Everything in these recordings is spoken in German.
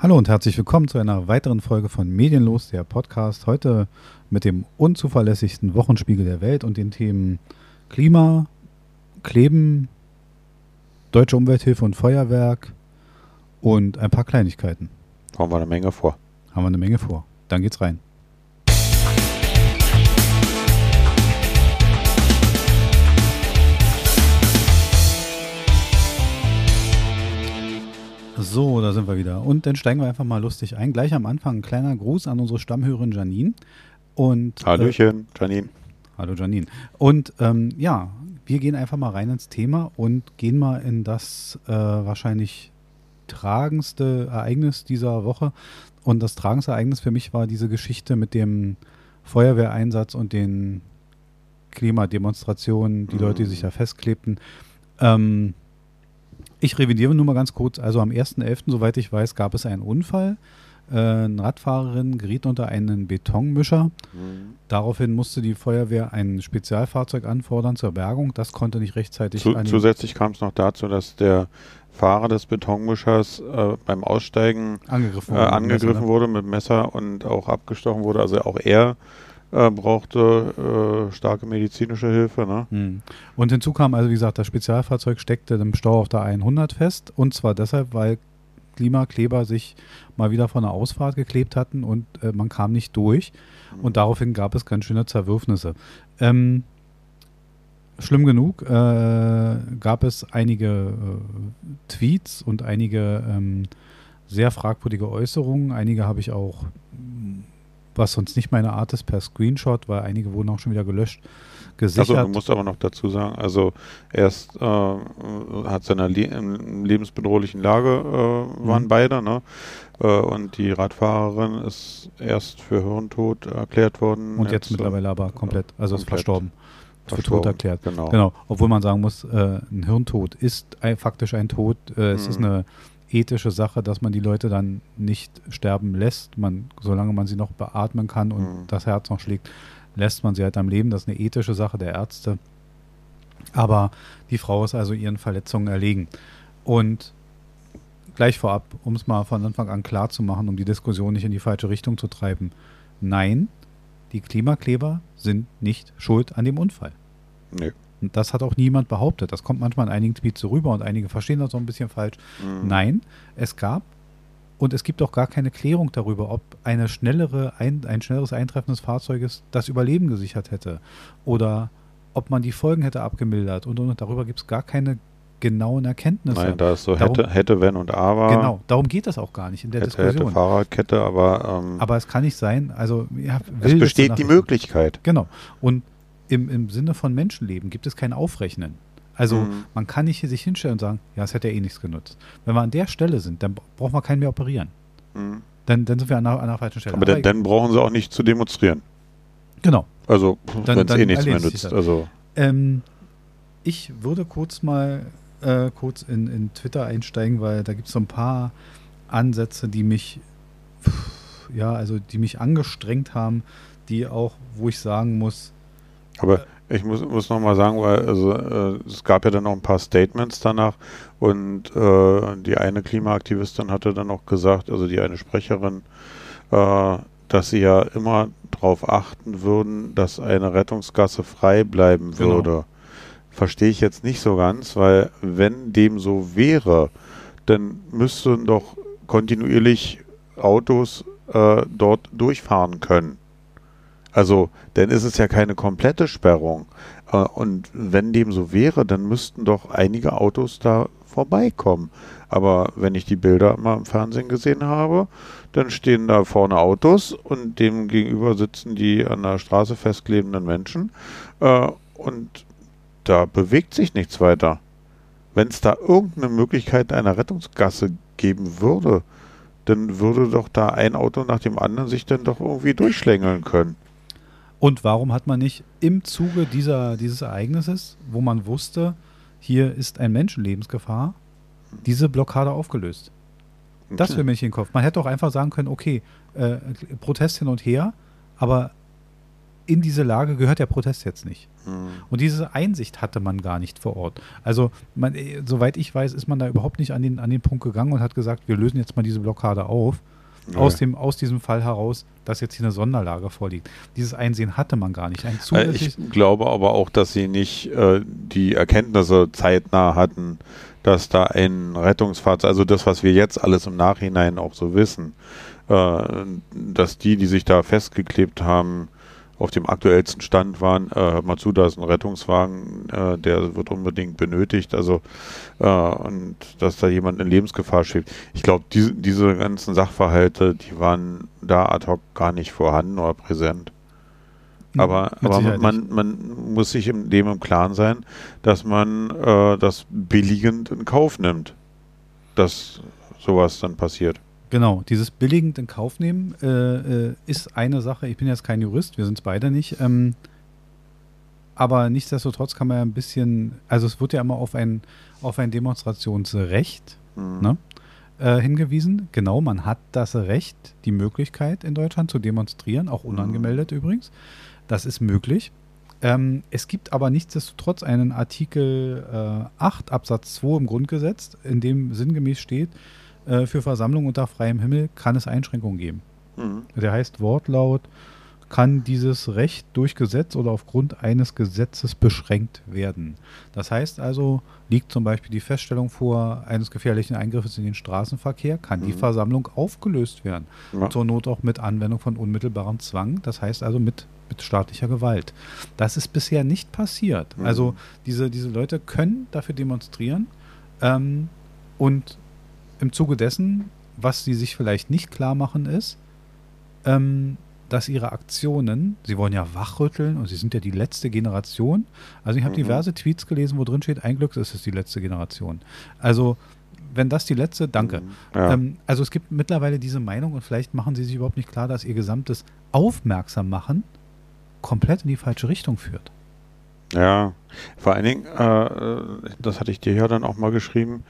Hallo und herzlich willkommen zu einer weiteren Folge von Medienlos, der Podcast. Heute mit dem unzuverlässigsten Wochenspiegel der Welt und den Themen Klima, Kleben, Deutsche Umwelthilfe und Feuerwerk und ein paar Kleinigkeiten. Haben wir eine Menge vor. Haben wir eine Menge vor. Dann geht's rein. So, da sind wir wieder. Und dann steigen wir einfach mal lustig ein. Gleich am Anfang ein kleiner Gruß an unsere Stammhörerin Janine. Und, Hallöchen, äh, Janine. Hallo Janine. Und ähm, ja, wir gehen einfach mal rein ins Thema und gehen mal in das äh, wahrscheinlich tragendste Ereignis dieser Woche. Und das tragendste Ereignis für mich war diese Geschichte mit dem Feuerwehreinsatz und den Klimademonstrationen, die mhm. Leute, die sich da festklebten. Ähm, ich revidiere nur mal ganz kurz. Also am 1.11., soweit ich weiß, gab es einen Unfall. Äh, eine Radfahrerin geriet unter einen Betonmischer. Mhm. Daraufhin musste die Feuerwehr ein Spezialfahrzeug anfordern zur Bergung. Das konnte nicht rechtzeitig. Zu, zusätzlich kam es noch dazu, dass der Fahrer des Betonmischers äh, beim Aussteigen angegriffen, äh, angegriffen Messer, wurde mit Messer und auch abgestochen wurde. Also auch er äh, brauchte äh, starke medizinische Hilfe. Ne? Hm. Und hinzu kam also, wie gesagt, das Spezialfahrzeug steckte im Stau auf der 100 fest. Und zwar deshalb, weil Klimakleber sich mal wieder von der Ausfahrt geklebt hatten und äh, man kam nicht durch. Mhm. Und daraufhin gab es ganz schöne Zerwürfnisse. Ähm, schlimm genug äh, gab es einige äh, Tweets und einige ähm, sehr fragwürdige Äußerungen. Einige habe ich auch was sonst nicht meine Art ist, per Screenshot, weil einige wurden auch schon wieder gelöscht, gesichert. Also du musst aber noch dazu sagen, also erst äh, hat seiner Le lebensbedrohlichen Lage äh, waren mhm. beide, ne? Äh, und die Radfahrerin ist erst für Hirntod erklärt worden. Und jetzt, jetzt mittlerweile aber komplett, also komplett ist verstorben. Für tot erklärt. Genau. genau. Obwohl man sagen muss, äh, ein Hirntod ist ein, faktisch ein Tod. Äh, es ist mhm. eine ethische Sache, dass man die Leute dann nicht sterben lässt. Man, solange man sie noch beatmen kann und mhm. das Herz noch schlägt, lässt man sie halt am Leben. Das ist eine ethische Sache der Ärzte. Aber die Frau ist also ihren Verletzungen erlegen. Und gleich vorab, um es mal von Anfang an klar zu machen, um die Diskussion nicht in die falsche Richtung zu treiben. Nein, die Klimakleber sind nicht schuld an dem Unfall. Nee. Und das hat auch niemand behauptet. Das kommt manchmal in einigen Tweets so rüber und einige verstehen das so ein bisschen falsch. Mhm. Nein, es gab und es gibt auch gar keine Klärung darüber, ob eine schnellere ein, ein schnelleres Eintreffen des Fahrzeuges das Überleben gesichert hätte oder ob man die Folgen hätte abgemildert und, und darüber gibt es gar keine genauen Erkenntnisse. Nein, da ist so darum, hätte, hätte, wenn und aber. Genau, darum geht das auch gar nicht in der hätte, Diskussion. Hätte Fahrradkette, aber. Ähm, aber es kann nicht sein, also. Ja, es besteht die Möglichkeit. Genau. Und im, im Sinne von Menschenleben gibt es kein Aufrechnen. Also mhm. man kann nicht sich hinstellen und sagen, ja, es hätte ja eh nichts genutzt. Wenn wir an der Stelle sind, dann braucht man keinen mehr operieren. Mhm. Dann, dann sind wir an einer, an einer falschen Stelle. Aber, Aber dann, dann, brauchen sie auch nicht zu demonstrieren. Genau. Also wenn es eh nichts mehr nützt. Also. Ähm, ich würde kurz mal äh, kurz in, in Twitter einsteigen, weil da gibt es so ein paar Ansätze, die mich ja, also die mich angestrengt haben, die auch, wo ich sagen muss, aber ich muss, muss nochmal sagen, weil also, äh, es gab ja dann noch ein paar Statements danach und äh, die eine Klimaaktivistin hatte dann auch gesagt, also die eine Sprecherin, äh, dass sie ja immer darauf achten würden, dass eine Rettungsgasse frei bleiben genau. würde. Genau. Verstehe ich jetzt nicht so ganz, weil wenn dem so wäre, dann müssten doch kontinuierlich Autos äh, dort durchfahren können. Also, dann ist es ja keine komplette Sperrung. Äh, und wenn dem so wäre, dann müssten doch einige Autos da vorbeikommen. Aber wenn ich die Bilder mal im Fernsehen gesehen habe, dann stehen da vorne Autos und dem gegenüber sitzen die an der Straße festklebenden Menschen äh, und da bewegt sich nichts weiter. Wenn es da irgendeine Möglichkeit einer Rettungsgasse geben würde, dann würde doch da ein Auto nach dem anderen sich dann doch irgendwie durchschlängeln können. Und warum hat man nicht im Zuge dieser, dieses Ereignisses, wo man wusste, hier ist ein Menschenlebensgefahr, diese Blockade aufgelöst? Das will mir nicht in den Kopf. Man hätte auch einfach sagen können, okay, äh, Protest hin und her, aber in diese Lage gehört der Protest jetzt nicht. Mhm. Und diese Einsicht hatte man gar nicht vor Ort. Also, man, äh, soweit ich weiß, ist man da überhaupt nicht an den, an den Punkt gegangen und hat gesagt, wir lösen jetzt mal diese Blockade auf. Ja. Aus, dem, aus diesem Fall heraus, dass jetzt hier eine Sonderlage vorliegt. Dieses Einsehen hatte man gar nicht. Ein Äh, Ich glaube aber auch, dass sie nicht äh, die Erkenntnisse zeitnah hatten, dass da ein Rettungsfahrzeug, also das, was wir jetzt alles im Nachhinein auch so wissen, äh, dass die, die sich da festgeklebt haben, auf dem aktuellsten Stand waren, äh, hört mal zu, da ist ein Rettungswagen, äh, der wird unbedingt benötigt, also äh, und dass da jemand in Lebensgefahr schwebt. Ich glaube, diese, diese ganzen Sachverhalte, die waren da ad hoc gar nicht vorhanden oder präsent. Aber, Mit aber Sicherheit man, man muss sich im, dem im Klaren sein, dass man äh, das billigend in Kauf nimmt, dass sowas dann passiert. Genau, dieses billigend in Kauf nehmen äh, äh, ist eine Sache. Ich bin jetzt kein Jurist, wir sind es beide nicht. Ähm, aber nichtsdestotrotz kann man ja ein bisschen, also es wird ja immer auf ein, auf ein Demonstrationsrecht Mhm. Ne? äh, hingewiesen. Genau, man hat das Recht, die Möglichkeit in Deutschland zu demonstrieren, auch unangemeldet übrigens. Das ist möglich. Ähm, es gibt aber nichtsdestotrotz einen Artikel äh, 8 Absatz 2 im Grundgesetz, in dem sinngemäß steht, äh, für Versammlungen unter freiem Himmel kann es Einschränkungen geben. Mhm. Der heißt Wortlaut, kann dieses Recht durch Gesetz oder aufgrund eines Gesetzes beschränkt werden. Das heißt also, liegt zum Beispiel die Feststellung vor eines gefährlichen Eingriffes in den Straßenverkehr, kann die Mhm. Versammlung aufgelöst werden. Ja. Zur Not auch mit Anwendung von unmittelbarem Zwang, das heißt also mit, mit staatlicher Gewalt. Das ist bisher nicht passiert. Mhm. Also diese, diese Leute können dafür demonstrieren ähm, und im Zuge dessen, was sie sich vielleicht nicht klar machen, ist, ähm, dass ihre Aktionen, sie wollen ja wachrütteln und sie sind ja die letzte Generation. Also ich habe Mhm. diverse Tweets gelesen, wo drin steht, ein Glück ist es die letzte Generation. Also wenn das die letzte, danke. Ja. Ähm, also es gibt mittlerweile diese Meinung und vielleicht machen sie sich überhaupt nicht klar, dass ihr gesamtes Aufmerksammachen komplett in die falsche Richtung führt. Ja, vor allen Dingen, äh, das hatte ich dir ja dann auch mal geschrieben,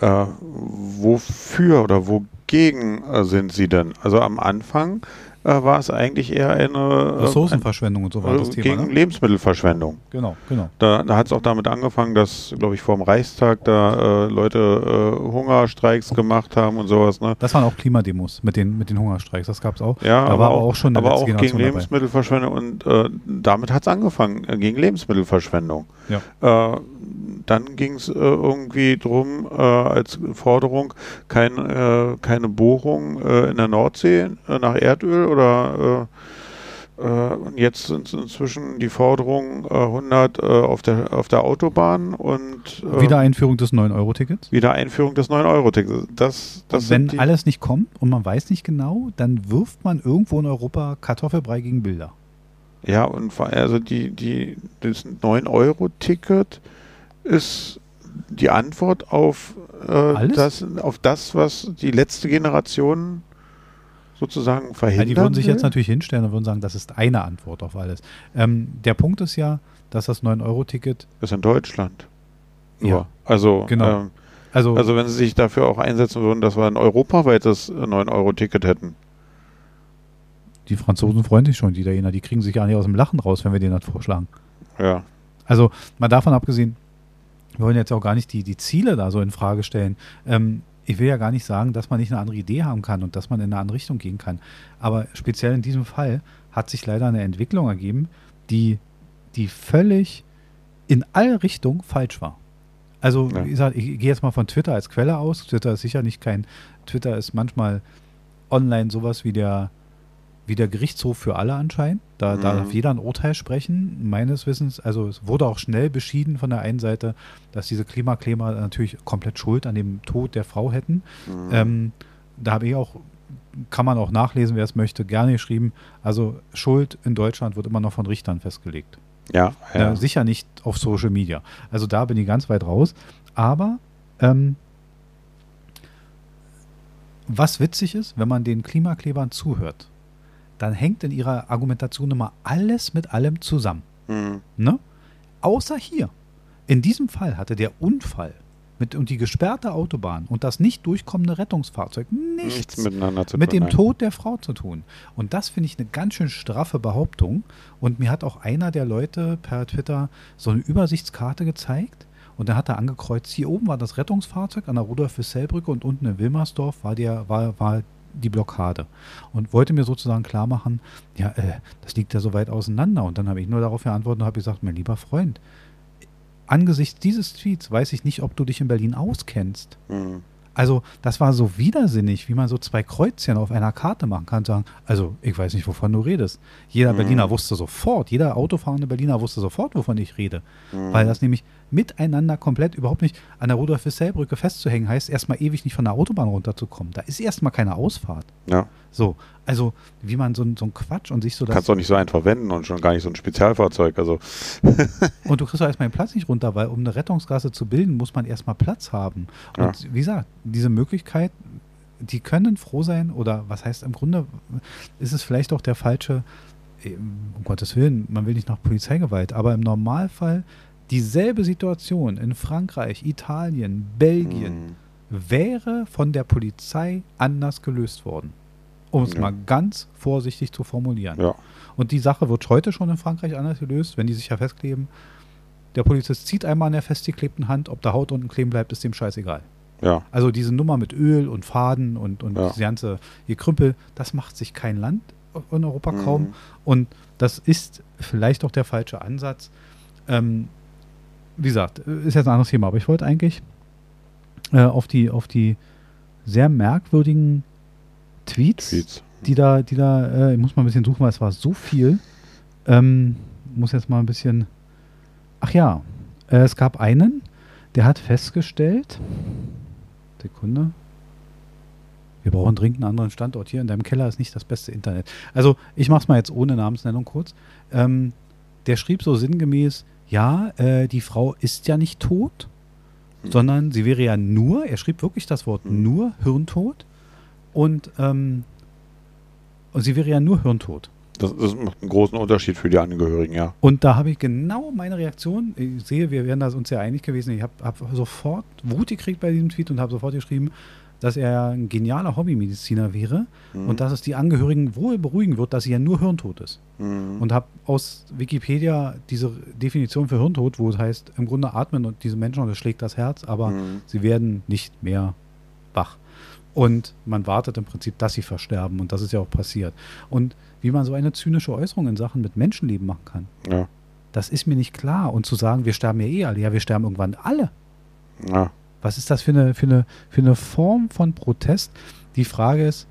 äh, wofür oder wogegen äh, sind sie denn? Also am Anfang äh, war es eigentlich eher eine äh, Ressourcenverschwendung und so war das äh, Thema. gegen Ne? Lebensmittelverschwendung. Genau, genau. Da, da hat es auch damit angefangen, dass, glaube ich, vor dem Reichstag da äh, Leute äh, Hungerstreiks gemacht haben und sowas. Ne? Das waren auch Klimademos mit den, mit den Hungerstreiks, das gab es auch. Ja, Da aber war auch, auch schon eine aber auch gegen Generation dabei. Lebensmittelverschwendung und äh, damit hat es angefangen, äh, gegen Lebensmittelverschwendung. Ja. Dann ging es irgendwie drum, als Forderung, kein, keine Bohrung in der Nordsee nach Erdöl oder äh, äh, und jetzt sind inzwischen die Forderungen äh, 100 äh, auf, der, auf der Autobahn und Wiedereinführung des 9-Euro-Tickets. Wiedereinführung des 9-Euro-Tickets. Das, das Wenn alles nicht kommt und man weiß nicht genau, dann wirft man irgendwo in Europa Kartoffelbrei gegen Bilder. Ja, und vor- also die, die, das 9-Euro-Ticket ist die Antwort auf, äh, das, auf das, was die letzte Generation sozusagen Ja, verhindern die würden sich will. jetzt natürlich hinstellen und würden sagen, das ist eine Antwort auf alles. Ähm, der Punkt ist ja, dass das 9-Euro-Ticket, ist in Deutschland. Nur. Ja, also, genau. ähm, also, also wenn sie sich dafür auch einsetzen würden, dass wir ein europaweites 9-Euro-Ticket hätten. die Franzosen freuen sich schon, die Italiener, die kriegen sich gar nicht aus dem Lachen raus, wenn wir denen das vorschlagen. Ja. Also mal davon abgesehen, wir wollen jetzt auch gar nicht die, die Ziele da so in Frage stellen. Ähm, ich will ja gar nicht sagen, dass man nicht eine andere Idee haben kann und dass man in eine andere Richtung gehen kann. Aber speziell in diesem Fall hat sich leider eine Entwicklung ergeben, die, die völlig in alle Richtungen falsch war. Also, Ja. wie gesagt, ich gehe jetzt mal von Twitter als Quelle aus. Twitter ist sicher nicht kein. Twitter ist manchmal online sowas wie der, wie der Gerichtshof für alle anscheinend. Da, da Mhm. darf jeder ein Urteil sprechen, meines Wissens. Also es wurde auch schnell beschieden von der einen Seite, dass diese Klimakleber natürlich komplett Schuld an dem Tod der Frau hätten. Mhm. Ähm, da habe ich auch, kann man auch nachlesen, wer es möchte, gerne geschrieben. Also Schuld in Deutschland wird immer noch von Richtern festgelegt. ja, ja. Ja. sicher nicht auf Social Media. Also da bin ich ganz weit raus. Aber ähm, was witzig ist, wenn man den Klimaklebern zuhört, dann hängt in ihrer Argumentation immer alles mit allem zusammen. Mhm. Ne? Außer hier. In diesem Fall hatte der Unfall mit, und die gesperrte Autobahn und das nicht durchkommende Rettungsfahrzeug nichts, Nichts miteinander zu mit tun. dem nein. Tod der Frau zu tun. Und das finde ich eine ganz schön straffe Behauptung. Und mir hat auch einer der Leute per Twitter so eine Übersichtskarte gezeigt. Und da hat er angekreuzt, hier oben war das Rettungsfahrzeug an der Rudolf-Wissell-Brücke und unten in Wilmersdorf war, der, war, war die Blockade. Und wollte mir sozusagen klar machen, ja, äh, das liegt ja so weit auseinander. Und dann habe ich nur darauf geantwortet und habe gesagt, mein lieber Freund, angesichts dieses Tweets weiß ich nicht, ob du dich in Berlin auskennst. Mhm. Also, das war so widersinnig, wie man so zwei Kreuzchen auf einer Karte machen kann. Sagen, also, ich weiß nicht, wovon du redest. Jeder Mhm. Berliner wusste sofort, jeder autofahrende Berliner wusste sofort, wovon ich rede. Mhm. Weil das nämlich miteinander komplett überhaupt nicht an der Rudolf-Wissell-Brücke festzuhängen heißt, erstmal ewig nicht von der Autobahn runterzukommen. Da ist erstmal keine Ausfahrt. Ja. So, also, wie man so, ein- so ein Quatsch und sich so das. Kannst doch nicht so einfach wenden und schon gar nicht so ein Spezialfahrzeug. Also, Und du kriegst doch erstmal den Platz nicht runter, weil um eine Rettungsgasse zu bilden, muss man erstmal Platz haben. Und Ja. wie gesagt, diese Möglichkeit, die können froh sein, oder was heißt im Grunde, ist es vielleicht auch der falsche, ähm, um Gottes Willen, man will nicht nach Polizeigewalt, aber im Normalfall dieselbe Situation in Frankreich, Italien, Belgien mhm. wäre von der Polizei anders gelöst worden. Um es Ja. mal ganz vorsichtig zu formulieren. ja. Und die Sache wird heute schon in Frankreich anders gelöst, wenn die sich ja festkleben. Der Polizist zieht einmal an der festgeklebten Hand, ob da Haut unten kleben bleibt, ist dem scheißegal. Ja. Also diese Nummer mit Öl und Faden und, und Ja. diese ganze Gekrümpel, das macht sich kein Land in Europa kaum. Mhm. Und das ist vielleicht auch der falsche Ansatz. Ähm, wie gesagt, ist jetzt ein anderes Thema, aber ich wollte eigentlich äh, auf, die, auf die sehr merkwürdigen Tweets, Tweets. die da, die da, äh, ich muss mal ein bisschen suchen, weil es war so viel. Ähm, muss jetzt mal ein bisschen. Ach ja, äh, es gab einen, der hat festgestellt. Sekunde. Wir brauchen dringend einen anderen Standort hier. In deinem Keller ist nicht das beste Internet. Also, ich mache es mal jetzt ohne Namensnennung kurz. Ähm, der schrieb so sinngemäß: Ja, äh, die Frau ist ja nicht tot, Hm. sondern sie wäre ja nur, er schrieb wirklich das Wort Hm. nur Hirntod. Und, ähm, und sie wäre ja nur Hirntod. Das, das macht einen großen Unterschied für die Angehörigen, ja. Und da habe ich genau meine Reaktion. Ich sehe, wir wären da uns sehr einig gewesen. Ich habe hab sofort Wut gekriegt bei diesem Tweet und habe sofort geschrieben, dass er ein genialer Hobbymediziner wäre Mhm. und dass es die Angehörigen wohl beruhigen wird, dass sie ja nur Hirntod ist. Mhm. Und habe aus Wikipedia diese Definition für Hirntod, wo es heißt, im Grunde atmen und diese Menschen, und es schlägt das Herz, aber Mhm. sie werden nicht mehr wach. Und man wartet im Prinzip, dass sie versterben und das ist ja auch passiert. Und wie man so eine zynische Äußerung in Sachen mit Menschenleben machen kann, ja. das ist mir nicht klar. Und zu sagen, wir sterben ja eh alle, ja, wir sterben irgendwann alle. ja. Was ist das für eine, für eine, für eine Form von Protest? Die Frage ist,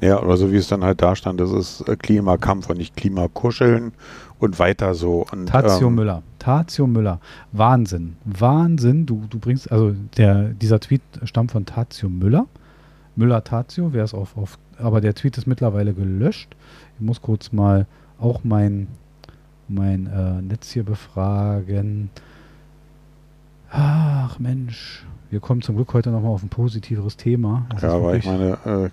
Ja, oder so wie es dann halt da stand, das ist äh, Klimakampf und nicht Klimakuscheln und weiter so. Und, Tazio ähm, Müller, Tazio Müller, Wahnsinn, Wahnsinn. Du, du bringst, also der, dieser Tweet stammt von Tazio Müller. Müller Tazio, wer es auf, auf, aber der Tweet ist mittlerweile gelöscht. Ich muss kurz mal auch mein, mein äh, Netz hier befragen. Ach Mensch, wir kommen zum Glück heute nochmal auf ein positiveres Thema. Das Ja, aber ich meine, äh,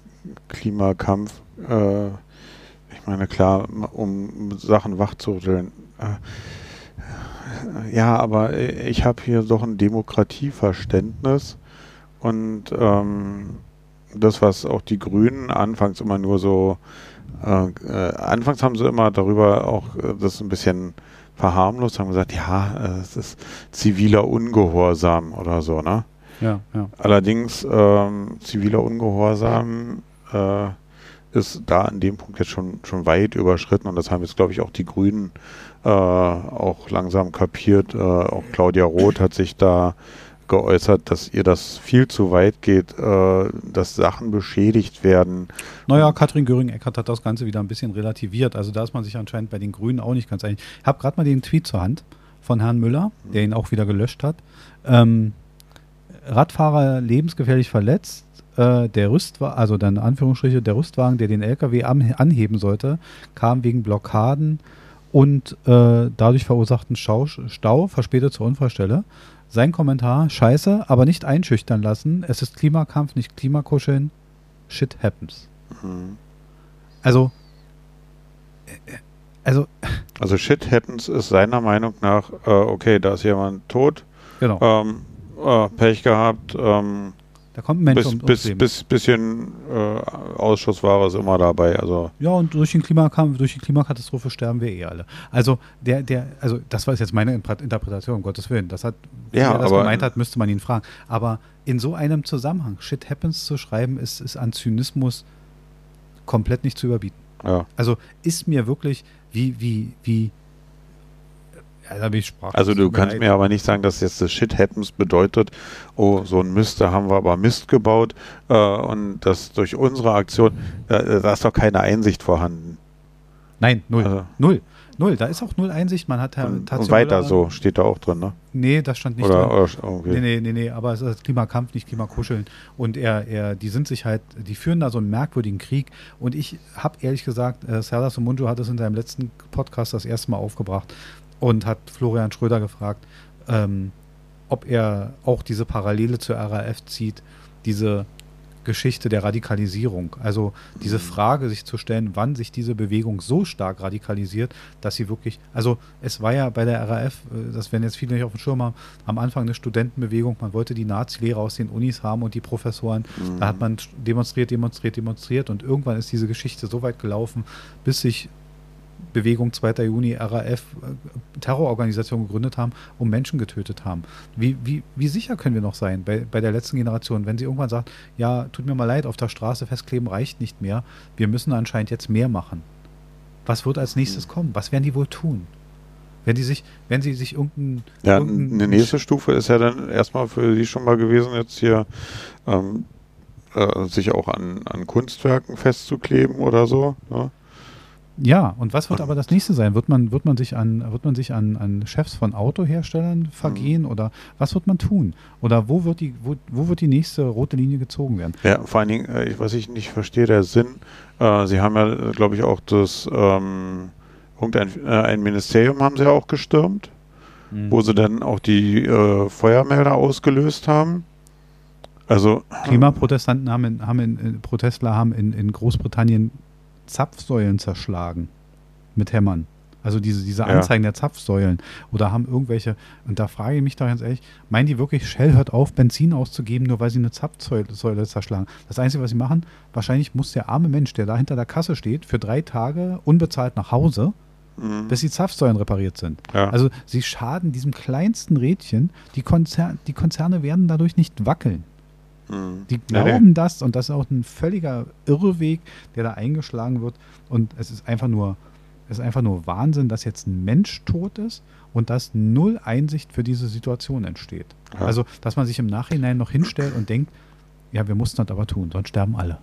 Klimakampf, äh, ich meine, klar, um Sachen wachzurütteln. Äh, ja, aber ich habe hier doch ein Demokratieverständnis und ähm, das, was auch die Grünen anfangs immer nur so, äh, anfangs haben sie immer darüber auch äh, das ein bisschen verharmlost, haben gesagt, ja, äh, es ist ziviler Ungehorsam oder so, ne? ja, ja. Allerdings ähm, ziviler Ungehorsam äh, ist da an dem Punkt jetzt schon, schon weit überschritten und das haben jetzt, glaube ich, auch die Grünen äh, auch langsam kapiert. Äh, auch Claudia Roth hat sich da geäußert, dass ihr das viel zu weit geht, äh, dass Sachen beschädigt werden. Naja, Katrin Göring-Eckardt hat das Ganze wieder ein bisschen relativiert. Also da ist man sich anscheinend bei den Grünen auch nicht ganz einig. Ich habe gerade mal den Tweet zur Hand von Herrn Müller, der ihn auch wieder gelöscht hat. Ähm, Radfahrer lebensgefährlich verletzt. Äh, der Rüstwagen, also dann Anführungsstriche, der Rüstwagen, der den LKW anheben sollte, kam wegen Blockaden und äh, dadurch verursachten Stau, Stau verspätet zur Unfallstelle. Sein Kommentar, scheiße, aber nicht einschüchtern lassen. Es ist Klimakampf, nicht Klimakuscheln. Shit happens. Mhm. Also, äh, also, Also Shit Happens ist seiner Meinung nach, äh, okay, da ist jemand tot, genau. ähm, äh, Pech gehabt, ähm, Da kommt ein Mensch bis, um, bis, Leben. bis, bisschen äh, Ausschussware ist immer dabei. Also Ja, und durch, den Klimakampf, durch die Klimakatastrophe sterben wir eh alle. Also, der, der, also das war jetzt meine Interpretation, um Gottes Willen. Das hat, Ja, er das aber- gemeint hat, müsste man ihn fragen. Aber in so einem Zusammenhang, Shit Happens zu schreiben, ist, ist an Zynismus komplett nicht zu überbieten. ja. Also ist mir wirklich, wie, wie, wie, sprachlos. Also du kannst mir aber nicht sagen, dass jetzt das Shit Happens bedeutet, oh, so ein Mist, da haben wir aber Mist gebaut äh, und das durch unsere Aktion, äh, da ist doch keine Einsicht vorhanden. Nein, null. Also- null. Null. Da ist auch null Einsicht. Man hat Und, und weiter so, steht da auch drin, ne? Nee, das stand nicht Oder, drin. oder okay. Nee, nee, nee, nee, aber es ist Klimakampf, nicht Klimakuscheln. Und er, er, die sind sich halt, die führen da so einen merkwürdigen Krieg. Und ich habe ehrlich gesagt, äh, Serdar Somunju hat es in seinem letzten Podcast das erste Mal aufgebracht und hat Florian Schröder gefragt, ähm, ob er auch diese Parallele zur RAF zieht, diese Geschichte der Radikalisierung. Also diese Frage sich zu stellen, wann sich diese Bewegung so stark radikalisiert, dass sie wirklich, also es war ja bei der RAF, äh, das werden jetzt viele nicht auf dem Schirm haben, am Anfang eine Studentenbewegung, man wollte die Nazi-Lehrer aus den Unis haben und die Professoren, da hat man demonstriert, demonstriert, demonstriert und irgendwann ist diese Geschichte so weit gelaufen, bis sich Bewegung 2. Juni, RAF, äh, Terrororganisationen gegründet haben und Menschen getötet haben. Wie, wie, wie sicher können wir noch sein bei, bei der letzten Generation, wenn sie irgendwann sagt, ja, tut mir mal leid, auf der Straße festkleben reicht nicht mehr, wir müssen anscheinend jetzt mehr machen. Was wird als nächstes kommen? Was werden die wohl tun? Wenn die sich, wenn sie sich irgendein, Ja, irgendein eine nächste Stufe ist ja dann erstmal für Sie schon mal gewesen, jetzt hier ähm, äh, sich auch an, an Kunstwerken festzukleben oder so. Ne? Ja, und was wird aber das nächste sein? Wird man, wird man sich an, wird man sich an, an Chefs von Autoherstellern vergehen oder was wird man tun? Oder wo wird die, wo, wo wird die nächste rote Linie gezogen werden? Ja, vor allen Dingen, äh, was ich nicht verstehe, der Sinn, äh, Sie haben ja, glaube ich, auch das, ähm, irgendein äh, ein Ministerium haben Sie ja auch gestürmt, wo Sie dann auch die äh, Feuermelder ausgelöst haben. Also, Klimaprotestanten haben, in, haben in, in, Protestler haben in, in Großbritannien Zapfsäulen zerschlagen mit Hämmern. Also diese, diese Ja. Anzeigen der Zapfsäulen. Oder haben irgendwelche, und da frage ich mich doch ganz ehrlich, meinen die wirklich, Shell hört auf, Benzin auszugeben, nur weil sie eine Zapfsäule Säule zerschlagen? Das Einzige, was sie machen, wahrscheinlich muss der arme Mensch, der da hinter der Kasse steht, für drei Tage unbezahlt nach Hause, mh, bis die Zapfsäulen repariert sind. ja. Also sie schaden diesem kleinsten Rädchen. Die, Konzer die Konzerne werden dadurch nicht wackeln. Mh. Die glauben das und das ist auch ein völliger Irrweg, der da eingeschlagen wird. Und es ist einfach nur, es ist einfach nur Wahnsinn, dass jetzt ein Mensch tot ist und dass null Einsicht für diese Situation entsteht. Ja. Also, dass man sich im Nachhinein noch hinstellt und denkt, ja, wir mussten das aber tun, sonst sterben alle.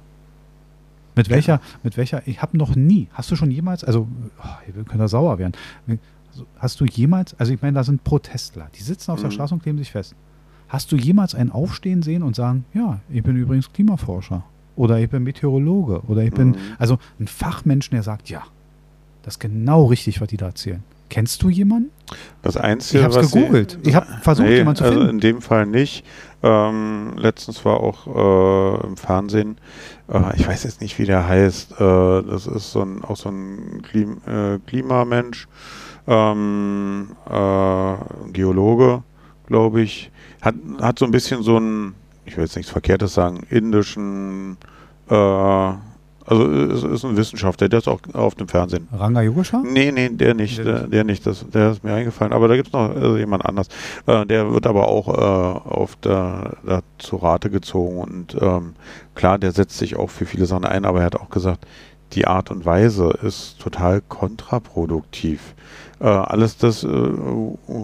Mit welcher, mit welcher, ich habe noch nie, hast du schon jemals, also, oh, wir können da sauer werden. Also, Hast du jemals, also ich meine, da sind Protestler, die sitzen auf der Mhm. Straße und kleben sich fest. Hast du jemals einen Aufstehen sehen und sagen, ja, ich bin übrigens Klimaforscher oder ich bin Meteorologe oder ich bin, Mhm. also ein Fachmensch, der sagt, ja, das ist genau richtig, was die da erzählen. Kennst du jemanden? Das Einzige, Ich habe es Sie- gegoogelt. Ich habe versucht, Nee, jemanden zu also finden. in dem Fall nicht. Ähm, letztens war auch äh, im Fernsehen, äh, ich weiß jetzt nicht, wie der heißt, äh, das ist so ein, auch so ein Klim äh, Klimamensch, ähm, äh, Geologe, glaube ich, hat, hat so ein bisschen so einen, ich will jetzt nichts Verkehrtes sagen, indischen, äh, also ist, ist ein Wissenschaftler, der ist auch auf dem Fernsehen. Ranga Yogeshwar? Nee, nee, der nicht, Der der, nicht. der nicht, das, der ist mir eingefallen. Aber da gibt es noch äh, jemand anders. Äh, der wird aber auch äh, auf der, da zu Rate gezogen und ähm, klar, der setzt sich auch für viele Sachen ein, aber er hat auch gesagt, die Art und Weise ist total kontraproduktiv. Äh, alles das, äh,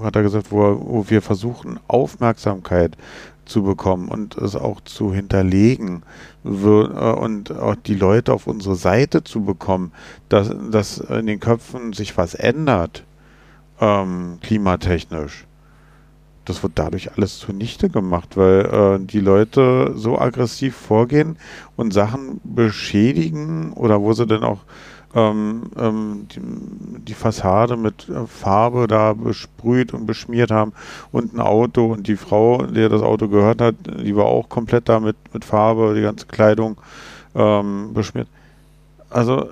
hat er gesagt, wo, wo wir versuchen, Aufmerksamkeit zu bekommen und es auch zu hinterlegen äh, und auch die Leute auf unsere Seite zu bekommen, dass, dass in den Köpfen sich was ändert, ähm, klimatechnisch. Das wird dadurch alles zunichte gemacht, weil äh, die Leute so aggressiv vorgehen und Sachen beschädigen oder wo sie dann auch ähm, ähm, die, die Fassade mit äh, Farbe da besprüht und beschmiert haben und ein Auto und die Frau, der das Auto gehört hat, die war auch komplett da mit, mit Farbe, die ganze Kleidung ähm, beschmiert. Also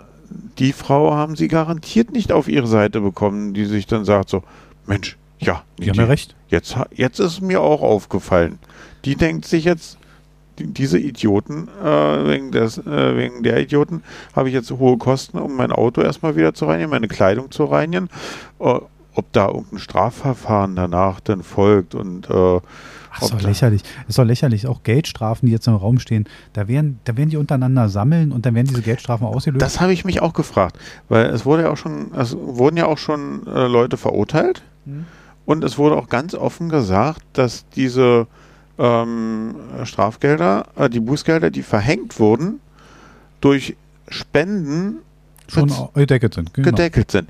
die Frau haben sie garantiert nicht auf ihre Seite bekommen, die sich dann sagt so, Mensch, ja, Die haben ja recht. Jetzt, jetzt ist mir auch aufgefallen. Die denkt sich jetzt, diese Idioten, äh, wegen, des, äh, wegen der Idioten, habe ich jetzt hohe Kosten, um mein Auto erstmal wieder zu reinigen, meine Kleidung zu reinigen. Äh, ob da irgendein Strafverfahren danach dann folgt und äh, Ach, ist doch lächerlich. Ist doch lächerlich. Auch Geldstrafen, die jetzt im Raum stehen, da werden, da werden die untereinander sammeln und dann werden diese Geldstrafen ausgelöst. Das habe ich mich auch gefragt, weil es wurde ja auch schon, es wurden ja auch schon äh, Leute verurteilt hm. Und es wurde auch ganz offen gesagt, dass diese ähm, Strafgelder, äh, die Bußgelder, die verhängt wurden, durch Spenden schon gedeckelt sind. Genau. Gedeckelt sind.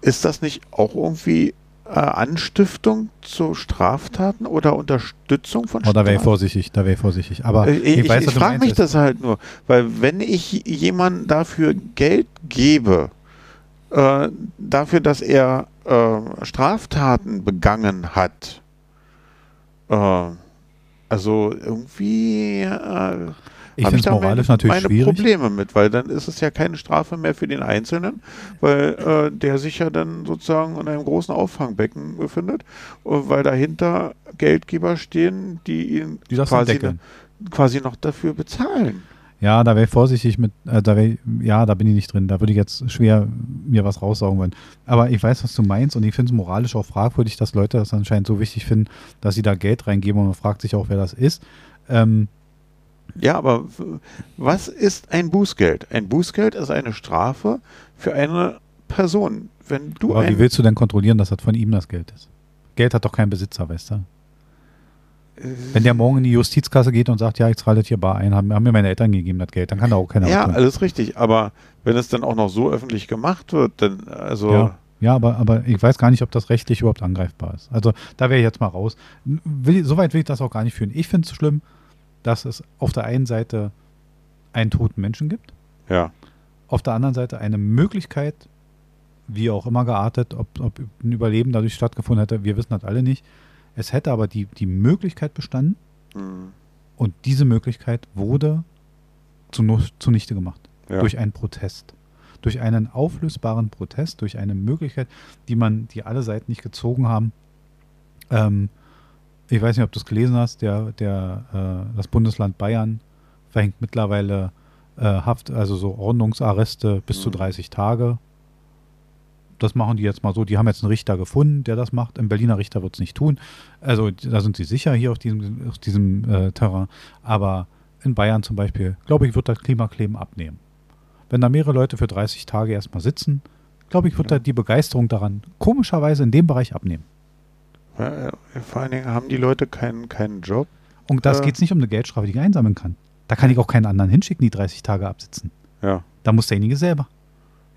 Ist das nicht auch irgendwie äh, Anstiftung zu Straftaten oder Unterstützung von Straftaten? Oh, da wäre ich vorsichtig, da wäre ich vorsichtig. Aber äh, ich, ich, ich frage mich das halt nur, weil wenn ich jemandem dafür Geld gebe, äh, dafür, dass er äh, Straftaten begangen hat, äh, also irgendwie äh, ich finde es moralisch meine, natürlich meine schwierig. Probleme mit, weil dann ist es ja keine Strafe mehr für den Einzelnen, weil äh, der sich ja dann sozusagen in einem großen Auffangbecken befindet, weil dahinter Geldgeber stehen, die ihn die quasi, quasi noch dafür bezahlen. Ja, da wäre ich vorsichtig mit, äh, da wär, ja, da bin ich nicht drin. Da würde ich jetzt schwer mir was raussaugen wollen. Aber ich weiß, was du meinst und ich finde es moralisch auch fragwürdig, dass Leute das anscheinend so wichtig finden, dass sie da Geld reingeben und man fragt sich auch, wer das ist. Ähm, ja, aber was ist ein Bußgeld? Ein Bußgeld ist eine Strafe für eine Person. Wenn du aber wie willst du denn kontrollieren, dass das von ihm das Geld ist? Geld hat doch keinen Besitzer, weißt du? Wenn der morgen in die Justizkasse geht und sagt, ja, ich zahle das hier bar ein, haben, haben, mir meine Eltern gegeben das Geld, dann kann da auch keiner Ja, alles richtig. Aber wenn es dann auch noch so öffentlich gemacht wird, dann, also. Ja. Ja, aber, aber ich weiß gar nicht, ob das rechtlich überhaupt angreifbar ist. Also da wäre ich jetzt mal raus. Will, Soweit will ich das auch gar nicht führen. Ich finde es schlimm, dass es auf der einen Seite einen toten Menschen gibt. Ja. Auf der anderen Seite eine Möglichkeit, wie auch immer geartet, ob, ob ein Überleben dadurch stattgefunden hätte, wir wissen das alle nicht. Es hätte aber die, die Möglichkeit bestanden mhm. und diese Möglichkeit wurde zu, zunichte gemacht. Ja. Durch einen Protest. Durch einen auflösbaren Protest, durch eine Möglichkeit, die man, die alle Seiten nicht gezogen haben, ähm, ich weiß nicht, ob du es gelesen hast, der, der, äh, das Bundesland Bayern verhängt mittlerweile äh, Haft, also so Ordnungsarreste bis mhm. zu 30 Tage. Das machen die jetzt mal so. Die haben jetzt einen Richter gefunden, der das macht. Ein Berliner Richter wird es nicht tun. Also da sind sie sicher hier auf diesem, auf diesem äh, Terrain. Aber in Bayern zum Beispiel, glaube ich, wird das Klimakleben abnehmen. Wenn da mehrere Leute für 30 Tage erstmal sitzen, glaube ich, wird ja. da die Begeisterung daran komischerweise in dem Bereich abnehmen. Ja, vor allen Dingen haben die Leute keinen, keinen Job. Und das äh, geht es nicht um eine Geldstrafe, die ich einsammeln kann. Da kann ich auch keinen anderen hinschicken, die 30 Tage absitzen. Ja. Da muss derjenige selber.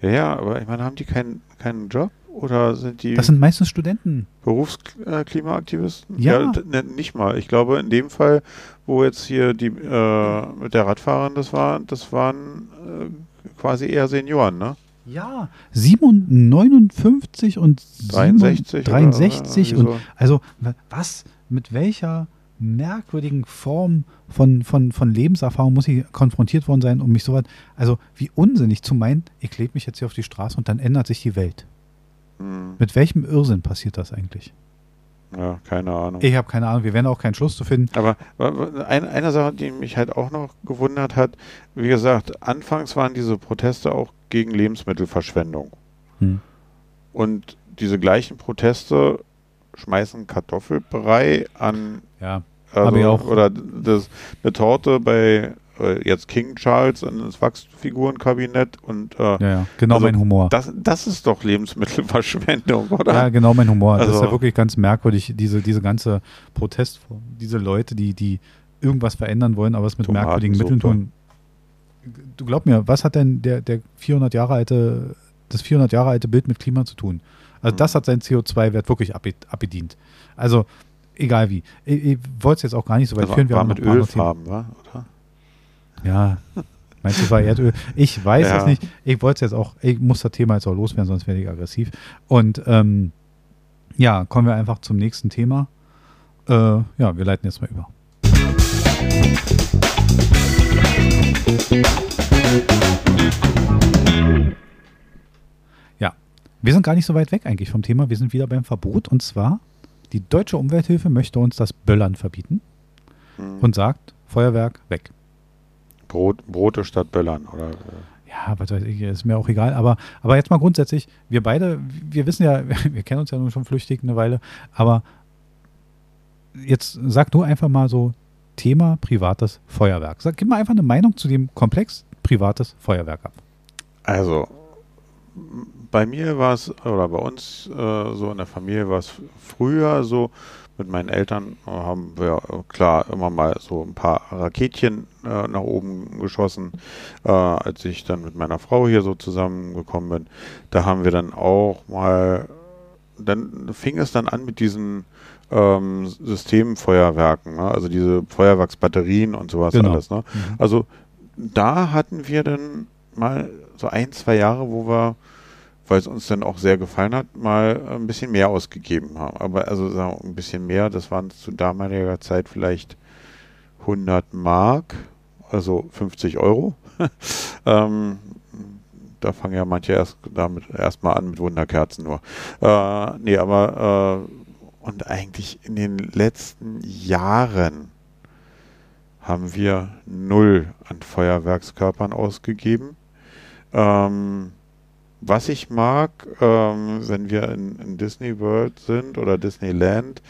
Ja, ja, aber ich meine, haben die keinen, keinen Job? Oder sind die. Das sind meistens Studenten. Berufsklimaaktivisten? Ja. ja ne, nicht mal. Ich glaube, in dem Fall, wo jetzt hier die äh, mit der Radfahrerin das war, das waren äh, quasi eher Senioren, ne? Ja, 59 und 63, 63 und so. also was mit welcher merkwürdigen Form von, von, von Lebenserfahrung muss ich konfrontiert worden sein, um mich so weit, also wie unsinnig zu meinen, ich klebe mich jetzt hier auf die Straße und dann ändert sich die Welt. Hm. Mit welchem Irrsinn passiert das eigentlich? Ja, keine Ahnung. Ich habe keine Ahnung, wir werden auch keinen Schluss zu finden. Aber ein, eine Sache, die mich halt auch noch gewundert hat, wie gesagt, anfangs waren diese Proteste auch gegen Lebensmittelverschwendung. Hm. Und diese gleichen Proteste schmeißen Kartoffelbrei an. Ja, also, ich auch. Oder das, eine Torte bei äh, jetzt King Charles ins Wachsfigurenkabinett und äh, ja, ja, genau also mein Humor. Das, das ist doch Lebensmittelverschwendung, oder? Ja, genau mein Humor. Also, das ist ja also wirklich ganz merkwürdig, diese, diese ganze Protestform, diese Leute, die, die irgendwas verändern wollen, aber es mit merkwürdigen Mitteln tun. Du glaub mir, was hat denn der, der 400 Jahre alte, das 400 Jahre alte Bild mit Klima zu tun? Also mhm. das hat seinen CO2-Wert wirklich abbedient. Also egal wie. Ich, ich wollte es jetzt auch gar nicht so weit das führen. Wir war mit Ölfarben, wa? oder? Ja. Meinst du, es war Erdöl? Ich weiß ja. es nicht. Ich wollte es jetzt auch, ich muss das Thema jetzt auch loswerden, sonst werde ich aggressiv. Und ähm, ja, kommen wir einfach zum nächsten Thema. Äh, ja, wir leiten jetzt mal über. Ja, wir sind gar nicht so weit weg eigentlich vom Thema. Wir sind wieder beim Verbot. Und zwar, die Deutsche Umwelthilfe möchte uns das Böllern verbieten mhm. und sagt, Feuerwerk, weg. Brot, Brote statt Böllern, oder? Ja, was weiß ich, ist mir auch egal. Aber, aber jetzt mal grundsätzlich, wir beide, wir wissen ja, wir kennen uns ja nun schon flüchtig eine Weile, aber jetzt sag du einfach mal so Thema privates Feuerwerk. Sag, gib mal einfach eine Meinung zu dem Komplex privates Feuerwerk ab. Also, bei mir war es, oder bei uns äh, so in der Familie war es früher so, mit meinen Eltern haben wir äh, klar immer mal so ein paar Raketchen äh, nach oben geschossen. Äh, als ich dann mit meiner Frau hier so zusammengekommen bin, da haben wir dann auch mal, dann fing es dann an mit diesen ähm, Systemfeuerwerken, ne? also diese Feuerwerksbatterien und sowas Genau. alles. Ne? Mhm. Also da hatten wir dann mal so ein, zwei Jahre, wo wir, weil es uns dann auch sehr gefallen hat, mal ein bisschen mehr ausgegeben haben. Aber also sagen wir, ein bisschen mehr, das waren zu damaliger Zeit vielleicht 100 Mark, also 50 Euro. ähm, da fangen ja manche erst damit erstmal an mit Wunderkerzen nur. Äh, nee, aber äh, und eigentlich in den letzten Jahren haben wir null an Feuerwerkskörpern ausgegeben. Ähm, was ich mag, ähm, wenn wir in, in Disney World sind oder Disneyland,